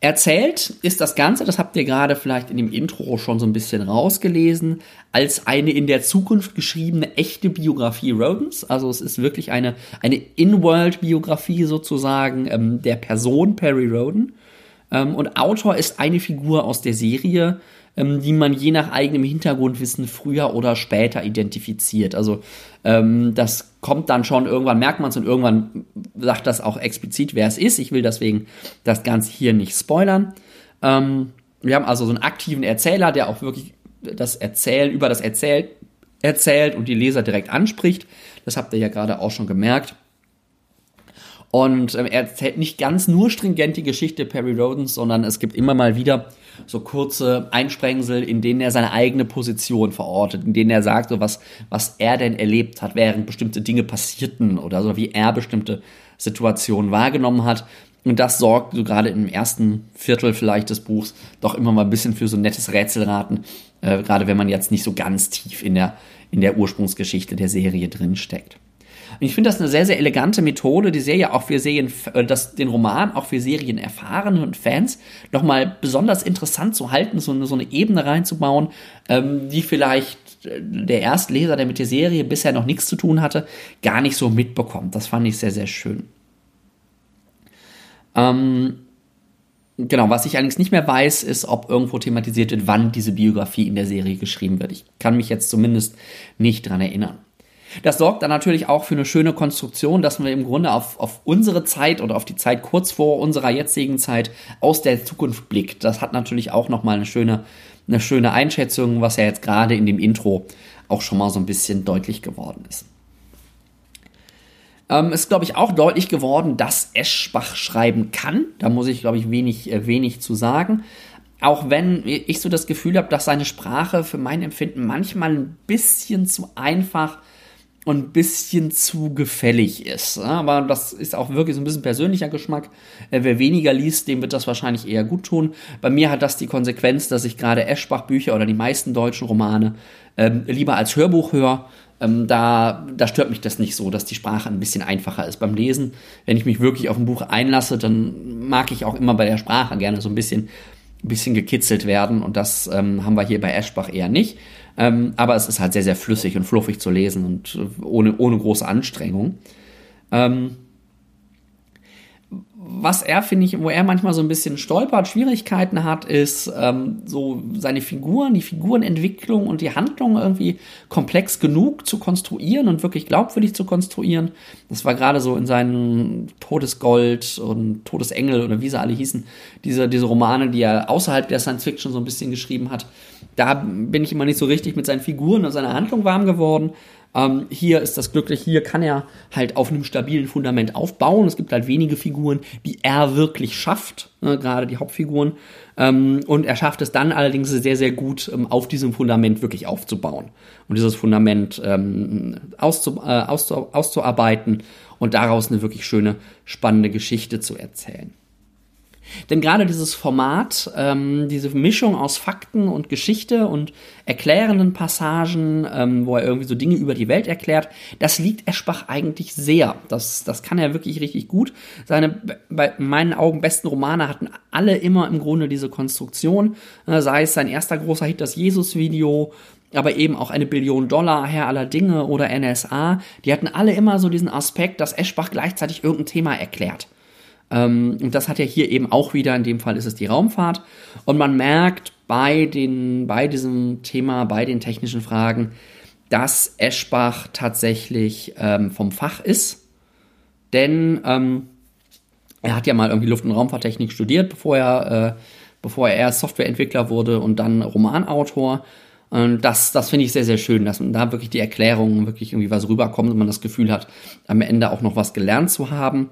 Erzählt ist das Ganze, das habt ihr gerade vielleicht in dem Intro schon so ein bisschen rausgelesen, als eine in der Zukunft geschriebene echte Biografie Rodens. Also es ist wirklich eine, eine In-World-Biografie sozusagen ähm, der Person Perry Roden. Ähm, und Autor ist eine Figur aus der Serie, ähm, die man je nach eigenem Hintergrundwissen früher oder später identifiziert. Also ähm, das kommt dann schon, irgendwann merkt man es und irgendwann sagt das auch explizit, wer es ist. Ich will deswegen das Ganze hier nicht spoilern. Ähm, wir haben also so einen aktiven Erzähler, der auch wirklich das Erzählen, über das Erzählt, erzählt und die Leser direkt anspricht. Das habt ihr ja gerade auch schon gemerkt. Und ähm, er erzählt nicht ganz nur stringent die Geschichte Perry Rodens, sondern es gibt immer mal wieder so kurze Einsprengsel, in denen er seine eigene Position verortet, in denen er sagt, so was, was er denn erlebt hat, während bestimmte Dinge passierten oder so, wie er bestimmte Situationen wahrgenommen hat. Und das sorgt so gerade im ersten Viertel vielleicht des Buchs doch immer mal ein bisschen für so ein nettes Rätselraten, äh, gerade wenn man jetzt nicht so ganz tief in der, in der Ursprungsgeschichte der Serie drin steckt. Und ich finde das eine sehr, sehr elegante Methode, die Serie auch für Serien, äh, das, den Roman auch für Serien erfahrene und Fans nochmal besonders interessant zu halten, so eine, so eine Ebene reinzubauen, ähm, die vielleicht äh, der Erstleser, der mit der Serie bisher noch nichts zu tun hatte, gar nicht so mitbekommt. Das fand ich sehr, sehr schön. Ähm, Genau, was ich allerdings nicht mehr weiß, ist, ob irgendwo thematisiert wird, wann diese Biografie in der Serie geschrieben wird. Ich kann mich jetzt zumindest nicht dran erinnern. Das sorgt dann natürlich auch für eine schöne Konstruktion, dass man im Grunde auf, auf unsere Zeit oder auf die Zeit kurz vor unserer jetzigen Zeit aus der Zukunft blickt. Das hat natürlich auch nochmal eine schöne, eine schöne Einschätzung, was ja jetzt gerade in dem Intro auch schon mal so ein bisschen deutlich geworden ist. Ähm, ist, glaube ich, auch deutlich geworden, dass Eschbach schreiben kann. Da muss ich, glaube ich, wenig, äh, wenig zu sagen. auch wenn ich so das Gefühl habe, dass seine Sprache für mein Empfinden manchmal ein bisschen zu einfach und ein bisschen zu gefällig ist. Aber das ist auch wirklich so ein bisschen persönlicher Geschmack. Äh, wer weniger liest, dem wird das wahrscheinlich eher gut tun. Bei mir hat das die Konsequenz, dass ich gerade Eschbach-Bücher oder die meisten deutschen Romane ähm, lieber als Hörbuch höre. Ähm, da, da stört mich das nicht so, dass die Sprache ein bisschen einfacher ist beim Lesen. Wenn ich mich wirklich auf ein Buch einlasse, dann mag ich auch immer bei der Sprache gerne so ein bisschen bisschen gekitzelt werden und das ähm, haben wir hier bei Eschbach eher nicht. Ähm, aber es ist halt sehr, sehr flüssig und fluffig zu lesen und äh, ohne, ohne große Anstrengung. Ähm, was er, finde ich, wo er manchmal so ein bisschen stolpert, Schwierigkeiten hat, ist ähm, so seine Figuren, die Figurenentwicklung und die Handlung irgendwie komplex genug zu konstruieren und wirklich glaubwürdig zu konstruieren. Das war gerade so in seinen Todesgold und Todesengel oder wie sie alle hießen, diese, diese Romane, die er außerhalb der Science Fiction so ein bisschen geschrieben hat. Da bin ich immer nicht so richtig mit seinen Figuren und seiner Handlung warm geworden. Ähm, hier ist das glücklich, hier kann er halt auf einem stabilen Fundament aufbauen. Es gibt halt wenige Figuren, die er wirklich schafft, ne, gerade die Hauptfiguren. Ähm, und er schafft es dann allerdings sehr, sehr gut, ähm, auf diesem Fundament wirklich aufzubauen und dieses Fundament ähm, auszu, äh, auszu, auszuarbeiten und daraus eine wirklich schöne, spannende Geschichte zu erzählen. Denn gerade dieses Format, ähm, diese Mischung aus Fakten und Geschichte und erklärenden Passagen, ähm, wo er irgendwie so Dinge über die Welt erklärt, das liegt Eschbach eigentlich sehr. Das, das kann er wirklich richtig gut. Seine, bei meinen Augen, besten Romane hatten alle immer im Grunde diese Konstruktion, äh, sei es sein erster großer Hit, das Jesus-Video, aber eben auch eine Billion Dollar, Herr aller Dinge oder NSA, die hatten alle immer so diesen Aspekt, dass Eschbach gleichzeitig irgendein Thema erklärt. Ähm, und das hat ja hier eben auch wieder, in dem Fall ist es die Raumfahrt. Und man merkt bei, den, bei diesem Thema, bei den technischen Fragen, dass Eschbach tatsächlich ähm, vom Fach ist. Denn ähm, er hat ja mal irgendwie Luft- und Raumfahrttechnik studiert, bevor er, äh, bevor er erst Softwareentwickler wurde und dann Romanautor. Und das, das finde ich sehr, sehr schön, dass man da wirklich die Erklärungen wirklich irgendwie was rüberkommt und man das Gefühl hat, am Ende auch noch was gelernt zu haben.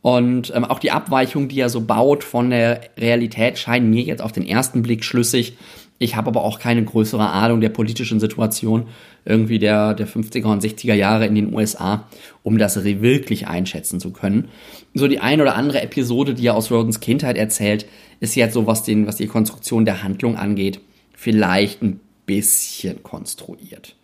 Und ähm, auch die Abweichung, die er so baut von der Realität, scheinen mir jetzt auf den ersten Blick schlüssig. Ich habe aber auch keine größere Ahnung der politischen Situation irgendwie der, der 50er und 60er Jahre in den USA, um das wirklich einschätzen zu können. So die ein oder andere Episode, die er aus Rodens Kindheit erzählt, ist jetzt so, was, den, was die Konstruktion der Handlung angeht, vielleicht ein bisschen konstruiert.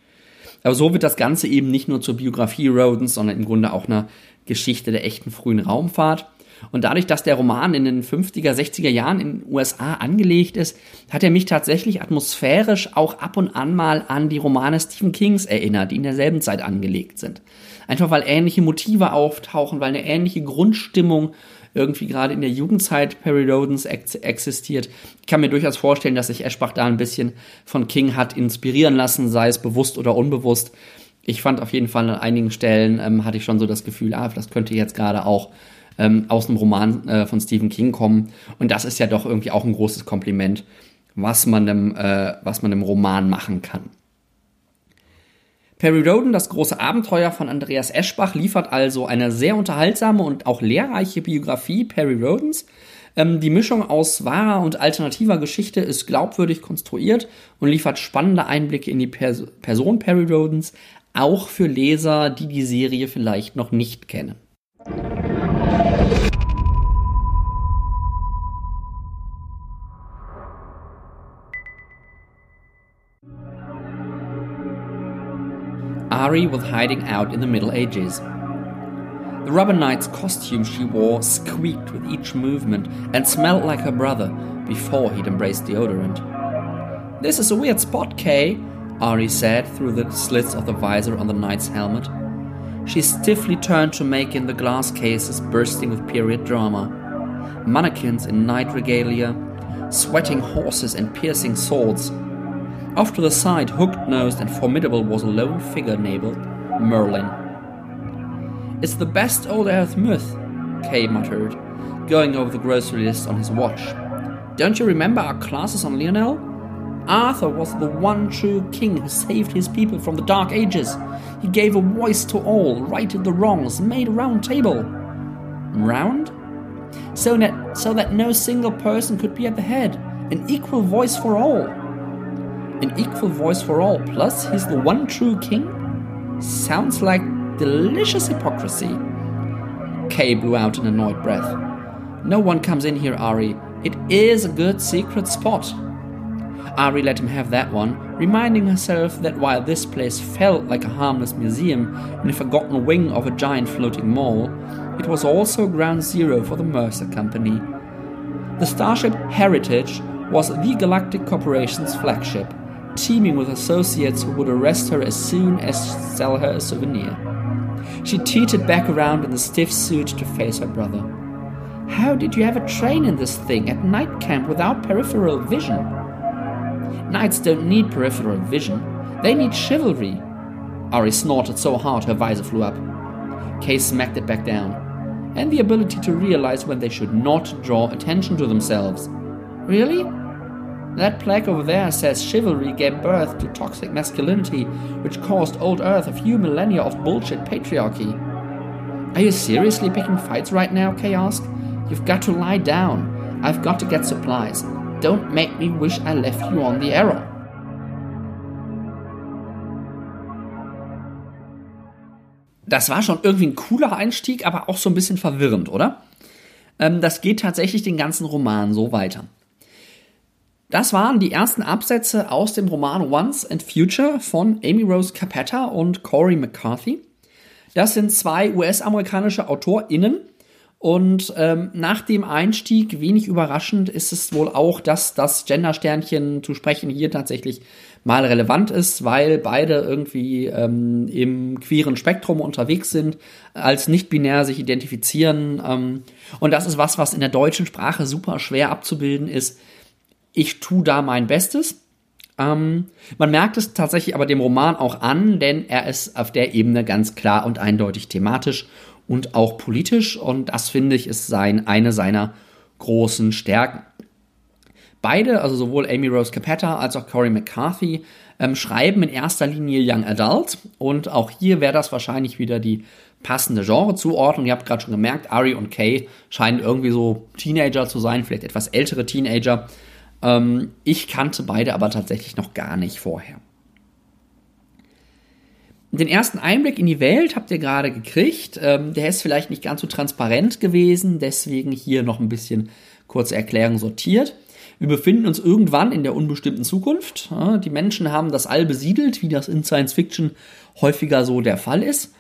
Aber so wird das Ganze eben nicht nur zur Biografie Rodens, sondern im Grunde auch einer Geschichte der echten frühen Raumfahrt. Und dadurch, dass der Roman in den 50er, 60er Jahren in den USA angelegt ist, hat er mich tatsächlich atmosphärisch auch ab und an mal an die Romane Stephen Kings erinnert, die in derselben Zeit angelegt sind. Einfach weil ähnliche Motive auftauchen, weil eine ähnliche Grundstimmung irgendwie gerade in der Jugendzeit Perry Rodens ex existiert. Ich kann mir durchaus vorstellen, dass sich Eschbach da ein bisschen von King hat inspirieren lassen, sei es bewusst oder unbewusst ich fand auf jeden Fall an einigen Stellen ähm, hatte ich schon so das Gefühl, ah, das könnte jetzt gerade auch ähm, aus einem Roman äh, von Stephen King kommen. Und das ist ja doch irgendwie auch ein großes Kompliment, was man einem, äh, was man einem Roman machen kann. Perry Roden, das große Abenteuer von Andreas Eschbach, liefert also eine sehr unterhaltsame und auch lehrreiche Biografie Perry Rodens. Ähm, die Mischung aus wahrer und alternativer Geschichte ist glaubwürdig konstruiert und liefert spannende Einblicke in die Pers Person Perry Rodens, auch für Leser, die die Serie vielleicht noch nicht kennen. Ari was hiding out in the Middle Ages. The Rubber Knight's costume she wore squeaked with each movement and smelled like her brother before he'd embraced deodorant. This is a weird spot, Kay, Ari said through the slits of the visor on the knight's helmet. She stiffly turned to make in the glass cases bursting with period drama. Mannequins in knight regalia, sweating horses and piercing swords. Off to the side, hooked nosed and formidable, was a lone figure labeled Merlin. It's the best old earth myth, Kay muttered, going over the grocery list on his watch. Don't you remember our classes on Lionel? Arthur was the one true king who saved his people from the Dark Ages. He gave a voice to all, righted the wrongs, made a round table. Round? So that, so that no single person could be at the head. An equal voice for all. An equal voice for all, plus he's the one true king? Sounds like delicious hypocrisy. Kay blew out an annoyed breath. No one comes in here, Ari. It is a good secret spot. Ari let him have that one, reminding herself that while this place felt like a harmless museum in a forgotten wing of a giant floating mall, it was also ground zero for the Mercer Company. The starship Heritage was the Galactic Corporation's flagship, teeming with associates who would arrest her as soon as sell her a souvenir. She teetered back around in the stiff suit to face her brother. How did you ever train in this thing at night camp without peripheral vision? Knights don't need peripheral vision, they need chivalry. Ari snorted so hard her visor flew up. Kay smacked it back down. And the ability to realize when they should not draw attention to themselves. Really? That plaque over there says chivalry gave birth to toxic masculinity, which caused old Earth a few millennia of bullshit patriarchy. Are you seriously picking fights right now? Kay asked. You've got to lie down. I've got to get supplies. Don't make me wish I left you on the arrow. Das war schon irgendwie ein cooler Einstieg, aber auch so ein bisschen verwirrend, oder? Ähm, das geht tatsächlich den ganzen Roman so weiter. Das waren die ersten Absätze aus dem Roman Once and Future von Amy Rose Capetta und Corey McCarthy. Das sind zwei US-amerikanische AutorInnen, und ähm, nach dem Einstieg, wenig überraschend, ist es wohl auch, dass das Gender-Sternchen zu sprechen hier tatsächlich mal relevant ist, weil beide irgendwie ähm, im queeren Spektrum unterwegs sind, als nicht-binär sich identifizieren. Ähm, und das ist was, was in der deutschen Sprache super schwer abzubilden ist. Ich tue da mein Bestes. Ähm, man merkt es tatsächlich aber dem Roman auch an, denn er ist auf der Ebene ganz klar und eindeutig thematisch und auch politisch. Und das finde ich ist sein, eine seiner großen Stärken. Beide, also sowohl Amy Rose Capetta als auch Corey McCarthy, ähm, schreiben in erster Linie Young Adult. Und auch hier wäre das wahrscheinlich wieder die passende Genrezuordnung. Ihr habt gerade schon gemerkt, Ari und Kay scheinen irgendwie so Teenager zu sein, vielleicht etwas ältere Teenager. Ähm, ich kannte beide aber tatsächlich noch gar nicht vorher. Den ersten Einblick in die Welt habt ihr gerade gekriegt. Ähm, der ist vielleicht nicht ganz so transparent gewesen, deswegen hier noch ein bisschen kurze Erklärung sortiert. Wir befinden uns irgendwann in der unbestimmten Zukunft. Die Menschen haben das All besiedelt, wie das in Science Fiction häufiger so der Fall ist.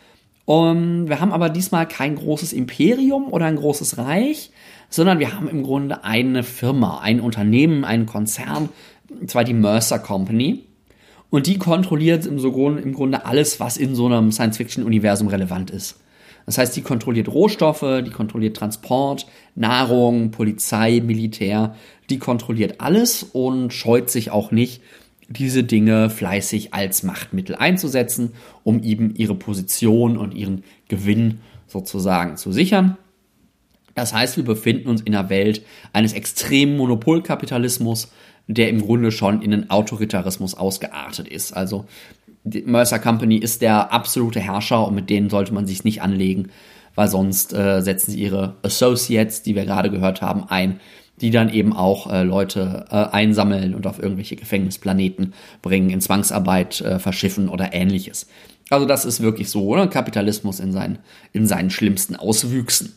Und wir haben aber diesmal kein großes Imperium oder ein großes Reich, sondern wir haben im Grunde eine Firma, ein Unternehmen, einen Konzern, und zwar die Mercer Company. Und die kontrolliert im, im Grunde alles, was in so einem Science-Fiction-Universum relevant ist. Das heißt, die kontrolliert Rohstoffe, die kontrolliert Transport, Nahrung, Polizei, Militär, die kontrolliert alles und scheut sich auch nicht, diese Dinge fleißig als Machtmittel einzusetzen, um eben ihre Position und ihren Gewinn sozusagen zu sichern. Das heißt, wir befinden uns in einer Welt eines extremen Monopolkapitalismus, der im Grunde schon in den Autoritarismus ausgeartet ist. Also die Mercer Company ist der absolute Herrscher und mit denen sollte man sich nicht anlegen, weil sonst äh, setzen sie ihre Associates, die wir gerade gehört haben, ein, die dann eben auch äh, Leute äh, einsammeln und auf irgendwelche Gefängnisplaneten bringen, in Zwangsarbeit äh, verschiffen oder ähnliches. Also das ist wirklich so, oder? Kapitalismus in seinen, in seinen schlimmsten Auswüchsen.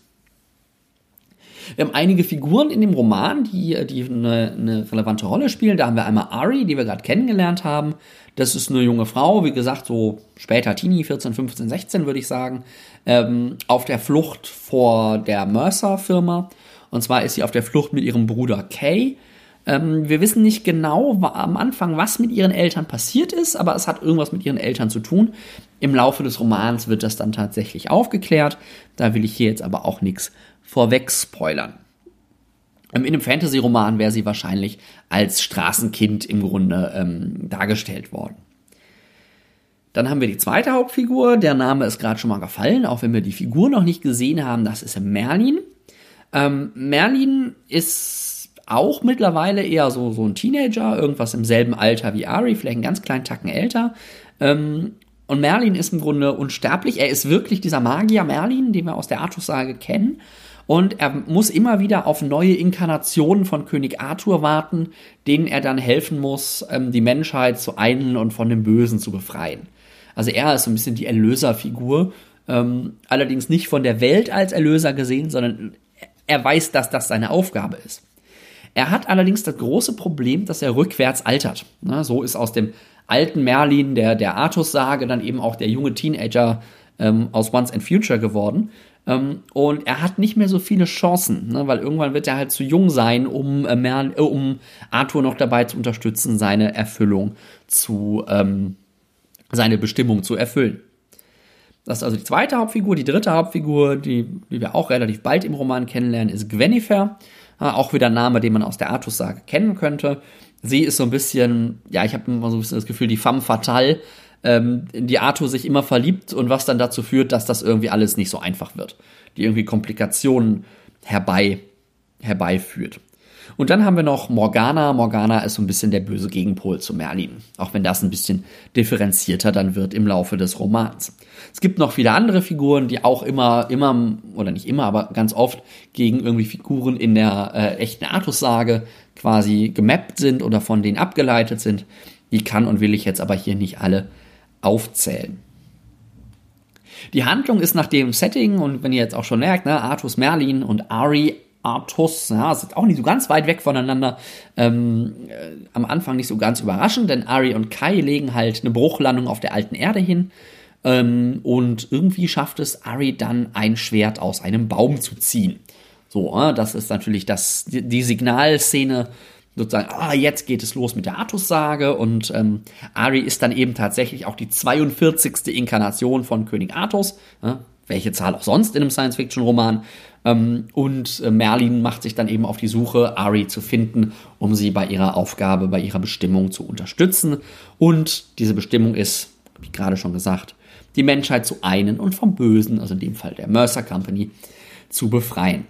Wir haben einige Figuren in dem Roman, die, die eine, eine relevante Rolle spielen. Da haben wir einmal Ari, die wir gerade kennengelernt haben. Das ist eine junge Frau, wie gesagt, so später Teenie, 14, 15, 16 würde ich sagen, ähm, auf der Flucht vor der Mercer-Firma. Und zwar ist sie auf der Flucht mit ihrem Bruder Kay. Ähm, wir wissen nicht genau am Anfang, was mit ihren Eltern passiert ist, aber es hat irgendwas mit ihren Eltern zu tun. Im Laufe des Romans wird das dann tatsächlich aufgeklärt. Da will ich hier jetzt aber auch nichts vorweg spoilern. In einem Fantasy-Roman wäre sie wahrscheinlich als Straßenkind im Grunde ähm, dargestellt worden. Dann haben wir die zweite Hauptfigur, der Name ist gerade schon mal gefallen, auch wenn wir die Figur noch nicht gesehen haben, das ist Merlin. Ähm, Merlin ist auch mittlerweile eher so, so ein Teenager, irgendwas im selben Alter wie Ari, vielleicht einen ganz kleinen Tacken älter. Ähm, und Merlin ist im Grunde unsterblich. Er ist wirklich dieser Magier Merlin, den wir aus der Artus-Sage kennen. Und er muss immer wieder auf neue Inkarnationen von König Arthur warten, denen er dann helfen muss, ähm, die Menschheit zu einen und von dem Bösen zu befreien. Also er ist so ein bisschen die Erlöserfigur, ähm, allerdings nicht von der Welt als Erlöser gesehen, sondern er weiß, dass das seine Aufgabe ist. Er hat allerdings das große Problem, dass er rückwärts altert. Na, so ist aus dem alten Merlin, der, der Artus-Sage, dann eben auch der junge Teenager ähm, aus Once and Future geworden. Ähm, und er hat nicht mehr so viele Chancen, ne, weil irgendwann wird er halt zu jung sein, um, äh, Merl, äh, um Arthur noch dabei zu unterstützen, seine Erfüllung zu, ähm, seine Bestimmung zu erfüllen. Das ist also die zweite Hauptfigur. Die dritte Hauptfigur, die, die wir auch relativ bald im Roman kennenlernen, ist Gwenifer. Auch wieder ein Name, den man aus der Artus-Sage kennen könnte. Sie ist so ein bisschen, ja, ich habe immer so ein bisschen das Gefühl, die femme fatale ähm, in die Arthur sich immer verliebt und was dann dazu führt, dass das irgendwie alles nicht so einfach wird. Die irgendwie Komplikationen herbei, herbeiführt. Und dann haben wir noch Morgana. Morgana ist so ein bisschen der böse Gegenpol zu Merlin. Auch wenn das ein bisschen differenzierter dann wird im Laufe des Romans. Es gibt noch viele andere Figuren, die auch immer, immer, oder nicht immer, aber ganz oft gegen irgendwie Figuren in der äh, echten Artus-Sage quasi gemappt sind oder von denen abgeleitet sind. Die kann und will ich jetzt aber hier nicht alle aufzählen. Die Handlung ist nach dem Setting und wenn ihr jetzt auch schon merkt, ne, Artus Merlin und Ari Artus, ja, sind auch nicht so ganz weit weg voneinander. Ähm, äh, am Anfang nicht so ganz überraschend, denn Ari und Kai legen halt eine Bruchlandung auf der alten Erde hin. Ähm, und irgendwie schafft es Ari dann ein Schwert aus einem Baum zu ziehen. So, äh, das ist natürlich das, die, Signalszene sozusagen, ah, jetzt geht es los mit der Artus-Sage und ähm, Ari ist dann eben tatsächlich auch die 42. Inkarnation von König Artus, äh, welche Zahl auch sonst in einem Science-Fiction-Roman. Ähm, und äh, Merlin macht sich dann eben auf die Suche, Ari zu finden, um sie bei ihrer Aufgabe, bei ihrer Bestimmung zu unterstützen. Und diese Bestimmung ist, wie gerade schon gesagt, die Menschheit zu einen und vom Bösen, also in dem Fall der Mercer Company, zu befreien.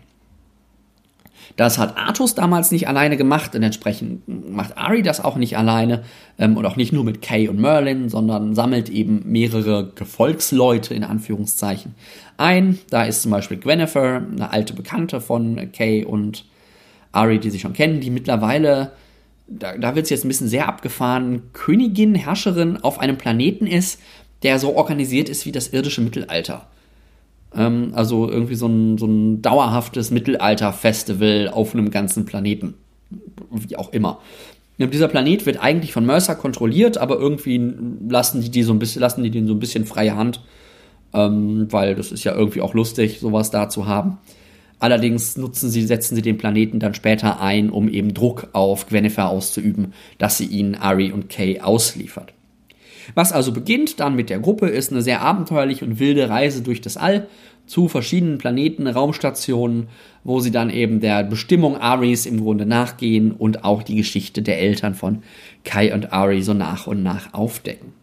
Das hat Artus damals nicht alleine gemacht und entsprechend macht Ari das auch nicht alleine ähm, und auch nicht nur mit Kay und Merlin, sondern sammelt eben mehrere Gefolgsleute in Anführungszeichen ein. Da ist zum Beispiel Gwennifer, eine alte Bekannte von Kay und Ari, die sie schon kennen, die mittlerweile, da, da wird es jetzt ein bisschen sehr abgefahren, Königin, Herrscherin auf einem Planeten ist, der so organisiert ist wie das irdische Mittelalter. Ähm, also irgendwie so ein, so ein dauerhaftes Mittelalter-Festival auf einem ganzen Planeten. Wie auch immer. Und dieser Planet wird eigentlich von Mercer kontrolliert, aber irgendwie lassen die, die so ein bisschen, lassen die den so ein bisschen freie Hand, ähm, weil das ist ja irgendwie auch lustig, sowas da zu haben. Allerdings nutzen sie, setzen sie den Planeten dann später ein, um eben Druck auf Gwennifer auszuüben, dass sie ihnen Ari und Kay ausliefert. Was also beginnt dann mit der Gruppe, ist eine sehr abenteuerliche und wilde Reise durch das All zu verschiedenen Planeten, Raumstationen, wo sie dann eben der Bestimmung Aris im Grunde nachgehen und auch die Geschichte der Eltern von Kai und Ari so nach und nach aufdecken.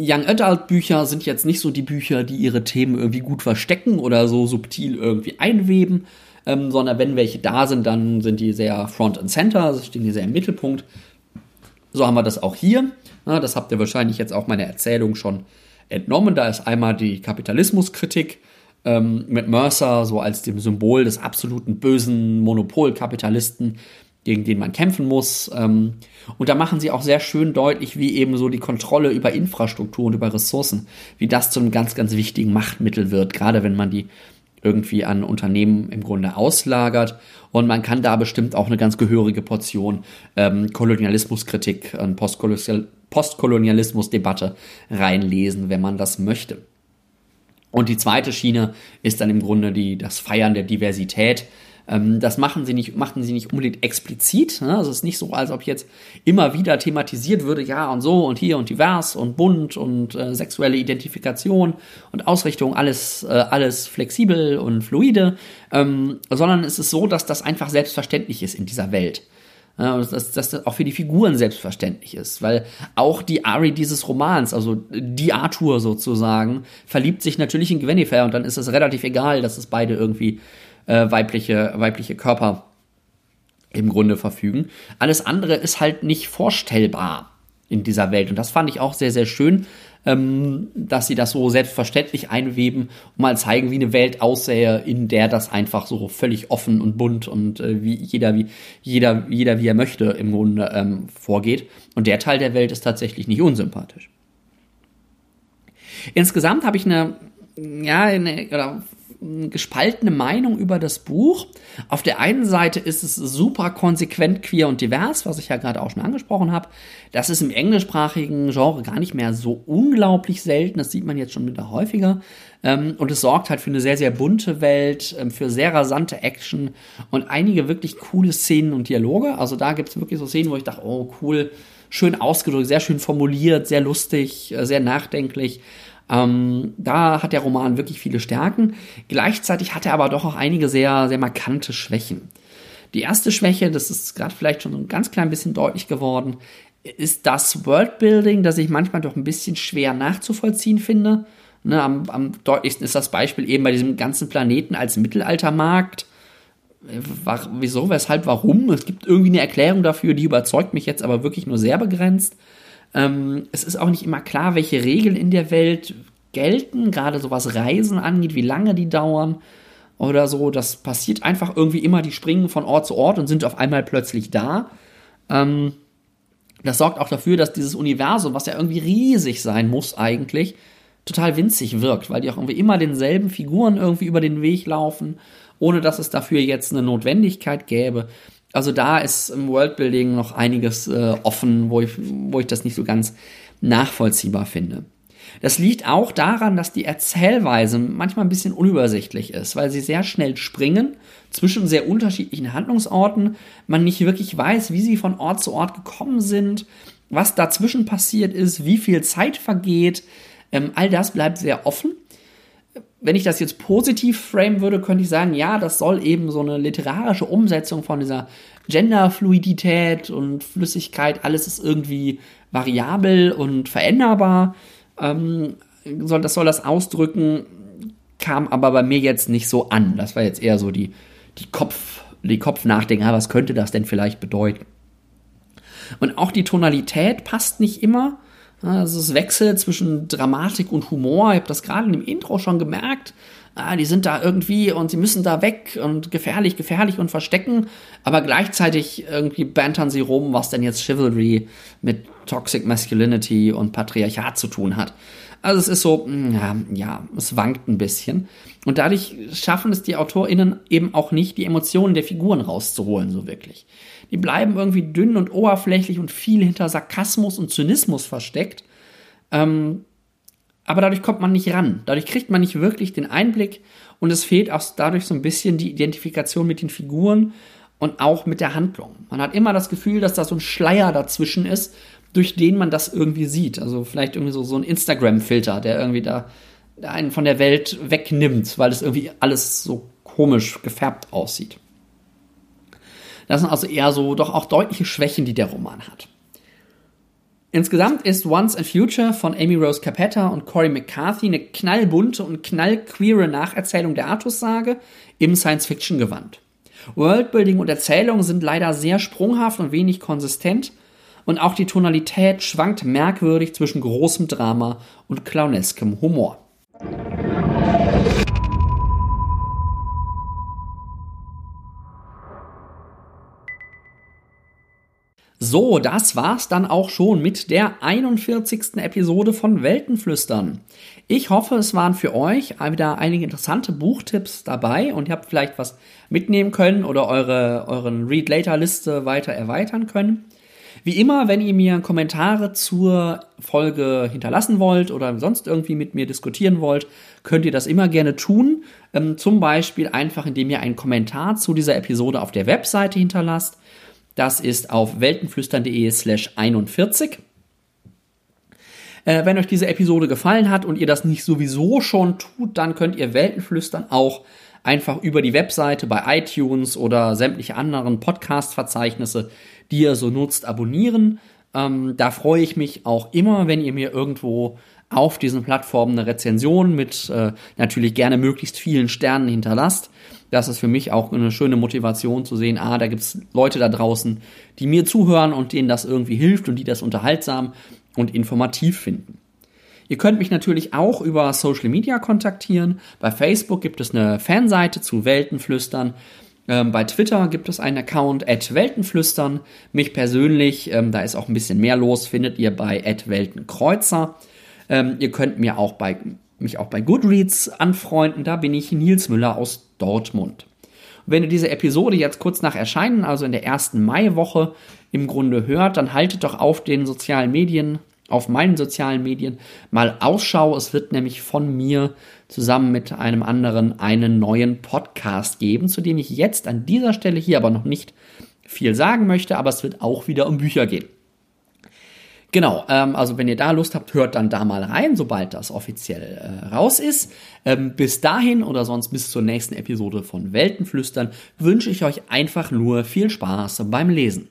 Young Adult Bücher sind jetzt nicht so die Bücher, die ihre Themen irgendwie gut verstecken oder so subtil irgendwie einweben, ähm, sondern wenn welche da sind, dann sind die sehr front and center, also stehen die sehr im Mittelpunkt. So haben wir das auch hier. Na, das habt ihr wahrscheinlich jetzt auch meine Erzählung schon entnommen. Da ist einmal die Kapitalismuskritik ähm, mit Mercer so als dem Symbol des absoluten bösen Monopolkapitalisten, gegen den man kämpfen muss. Ähm, und da machen sie auch sehr schön deutlich, wie eben so die Kontrolle über Infrastruktur und über Ressourcen, wie das zu einem ganz, ganz wichtigen Machtmittel wird, gerade wenn man die irgendwie an Unternehmen im Grunde auslagert. Und man kann da bestimmt auch eine ganz gehörige Portion ähm, Kolonialismuskritik und Postkolonialismusdebatte reinlesen, wenn man das möchte. Und die zweite Schiene ist dann im Grunde die, das Feiern der Diversität. Ähm, das machen sie nicht, machen sie nicht unbedingt explizit. Ne? Also es ist nicht so, als ob jetzt immer wieder thematisiert würde, ja und so und hier und divers und bunt und äh, sexuelle Identifikation und Ausrichtung, alles, äh, alles flexibel und fluide, ähm, sondern es ist so, dass das einfach selbstverständlich ist in dieser Welt. Dass, dass das auch für die Figuren selbstverständlich ist, weil auch die Ari dieses Romans, also die Arthur sozusagen, verliebt sich natürlich in Gwennifer und dann ist es relativ egal, dass es beide irgendwie äh, weibliche, weibliche Körper im Grunde verfügen. Alles andere ist halt nicht vorstellbar in dieser Welt. Und das fand ich auch sehr, sehr schön, ähm, dass sie das so selbstverständlich einweben und mal zeigen, wie eine Welt aussähe, in der das einfach so völlig offen und bunt und äh, wie jeder wie jeder jeder wie er möchte im Grunde ähm, vorgeht. Und der Teil der Welt ist tatsächlich nicht unsympathisch. Insgesamt habe ich eine ja, eine, oder gespaltene Meinung über das Buch. Auf der einen Seite ist es super konsequent queer und divers, was ich ja gerade auch schon angesprochen habe. Das ist im englischsprachigen Genre gar nicht mehr so unglaublich selten. Das sieht man jetzt schon wieder häufiger. Ähm, und es sorgt halt für eine sehr, sehr bunte Welt, ähm, für sehr rasante Action und einige wirklich coole Szenen und Dialoge. Also da gibt es wirklich so Szenen, wo ich dachte, oh cool, schön ausgedrückt, sehr schön formuliert, sehr lustig, äh, sehr nachdenklich. Ähm, da hat der Roman wirklich viele Stärken. Gleichzeitig hat er aber doch auch einige sehr, sehr markante Schwächen. Die erste Schwäche, das ist gerade vielleicht schon so ein ganz klein bisschen deutlich geworden, ist das Worldbuilding, das ich manchmal doch ein bisschen schwer nachzuvollziehen finde. Ne, am, am deutlichsten ist das Beispiel eben bei diesem ganzen Planeten als Mittelaltermarkt. War, wieso, weshalb, warum? Es gibt irgendwie eine Erklärung dafür, die überzeugt mich jetzt aber wirklich nur sehr begrenzt. Ähm, es ist auch nicht immer klar, welche Regeln in der Welt gelten, gerade so was Reisen angeht, wie lange die dauern oder so. Das passiert einfach irgendwie immer, die springen von Ort zu Ort und sind auf einmal plötzlich da. Ähm, das sorgt auch dafür, dass dieses Universum, was ja irgendwie riesig sein muss eigentlich, total winzig wirkt, weil die auch irgendwie immer denselben Figuren irgendwie über den Weg laufen, ohne dass es dafür jetzt eine Notwendigkeit gäbe. Also da ist im Worldbuilding noch einiges äh, offen, wo ich, wo ich das nicht so ganz nachvollziehbar finde. Das liegt auch daran, dass die Erzählweise manchmal ein bisschen unübersichtlich ist, weil sie sehr schnell springen zwischen sehr unterschiedlichen Handlungsorten, man nicht wirklich weiß, wie sie von Ort zu Ort gekommen sind, was dazwischen passiert ist, wie viel Zeit vergeht. Ähm, all das bleibt sehr offen wenn ich das jetzt positiv frame würde, könnte ich sagen, ja, das soll eben so eine literarische Umsetzung von dieser Genderfluidität und Flüssigkeit, alles ist irgendwie variabel und veränderbar. Ähm, soll, das soll das ausdrücken, kam aber bei mir jetzt nicht so an. Das war jetzt eher so die, die Kopf, die Kopfnachdenken, ah, was könnte das denn vielleicht bedeuten? Und auch die Tonalität passt nicht immer. Also es wechselt zwischen Dramatik und Humor. Ich habe das gerade im Intro schon gemerkt. Ah, die sind da irgendwie und sie müssen da weg und gefährlich, gefährlich und verstecken. Aber gleichzeitig irgendwie bantern sie rum, was denn jetzt Chivalry mit Toxic Masculinity und Patriarchat zu tun hat. Also es ist so, hm, ja, ja, es wankt ein bisschen. Und dadurch schaffen es die AutorInnen eben auch nicht, die Emotionen der Figuren rauszuholen, so wirklich. Die bleiben irgendwie dünn und oberflächlich und viel hinter Sarkasmus und Zynismus versteckt. Ähm, aber dadurch kommt man nicht ran. Dadurch kriegt man nicht wirklich den Einblick und es fehlt auch dadurch so ein bisschen die Identifikation mit den Figuren und auch mit der Handlung. Man hat immer das Gefühl, dass da so ein Schleier dazwischen ist, durch den man das irgendwie sieht. Also vielleicht irgendwie so, so ein Instagram-Filter, der irgendwie da einen von der Welt wegnimmt, weil es irgendwie alles so komisch gefärbt aussieht. Das sind also eher so doch auch deutliche Schwächen, die der Roman hat. Insgesamt ist Once and Future von Amy Rose Capetta und Corey McCarthy eine knallbunte und knallqueere Nacherzählung der Artus-Sage im Science-Fiction-Gewand. Worldbuilding und Erzählung sind leider sehr sprunghaft und wenig konsistent und auch die Tonalität schwankt merkwürdig zwischen großem Drama und clowneskem Humor. So, das war's dann auch schon mit der 41. Episode von Weltenflüstern. Ich hoffe, es waren für euch wieder einige interessante Buchtipps dabei und ihr habt vielleicht was mitnehmen können oder eure, euren Read-Later-Liste weiter erweitern können. Wie immer, wenn ihr mir Kommentare zur Folge hinterlassen wollt oder sonst irgendwie mit mir diskutieren wollt, könnt ihr das immer gerne tun. Ähm, zum Beispiel einfach, indem ihr einen Kommentar zu dieser Episode auf der Webseite hinterlasst das ist auf weltenflüstern.de slash 41. Äh, wenn euch diese Episode gefallen hat und ihr das nicht sowieso schon tut, dann könnt ihr Weltenflüstern auch einfach über die Webseite bei iTunes oder sämtliche anderen Podcast-Verzeichnisse, die ihr so nutzt, abonnieren. Ähm, da freue ich mich auch immer, wenn ihr mir irgendwo auf diesen Plattformen eine Rezension mit äh, natürlich gerne möglichst vielen Sternen hinterlasst das ist für mich auch eine schöne Motivation zu sehen, ah, da gibt es Leute da draußen, die mir zuhören und denen das irgendwie hilft und die das unterhaltsam und informativ finden. Ihr könnt mich natürlich auch über Social Media kontaktieren. Bei Facebook gibt es eine Fanseite zu Weltenflüstern. Ähm, bei Twitter gibt es einen Account at Weltenflüstern. Mich persönlich, ähm, da ist auch ein bisschen mehr los, findet ihr bei at Weltenkreuzer. Ähm, ihr könnt mir auch bei, mich auch bei Goodreads anfreunden. Da bin ich Nils Müller aus Dortmund. Und wenn ihr diese Episode jetzt kurz nach Erscheinen, also in der ersten Maiwoche, im Grunde hört, dann haltet doch auf den sozialen Medien auf meinen sozialen Medien mal Ausschau. Es wird nämlich von mir zusammen mit einem anderen einen neuen Podcast geben, zu dem ich jetzt an dieser Stelle hier aber noch nicht viel sagen möchte, aber es wird auch wieder um Bücher gehen. Genau, ähm, also wenn ihr da Lust habt, hört dann da mal rein, sobald das offiziell äh, raus ist. Ähm, bis dahin oder sonst bis zur nächsten Episode von Weltenflüstern wünsche ich euch einfach nur viel Spaß beim Lesen.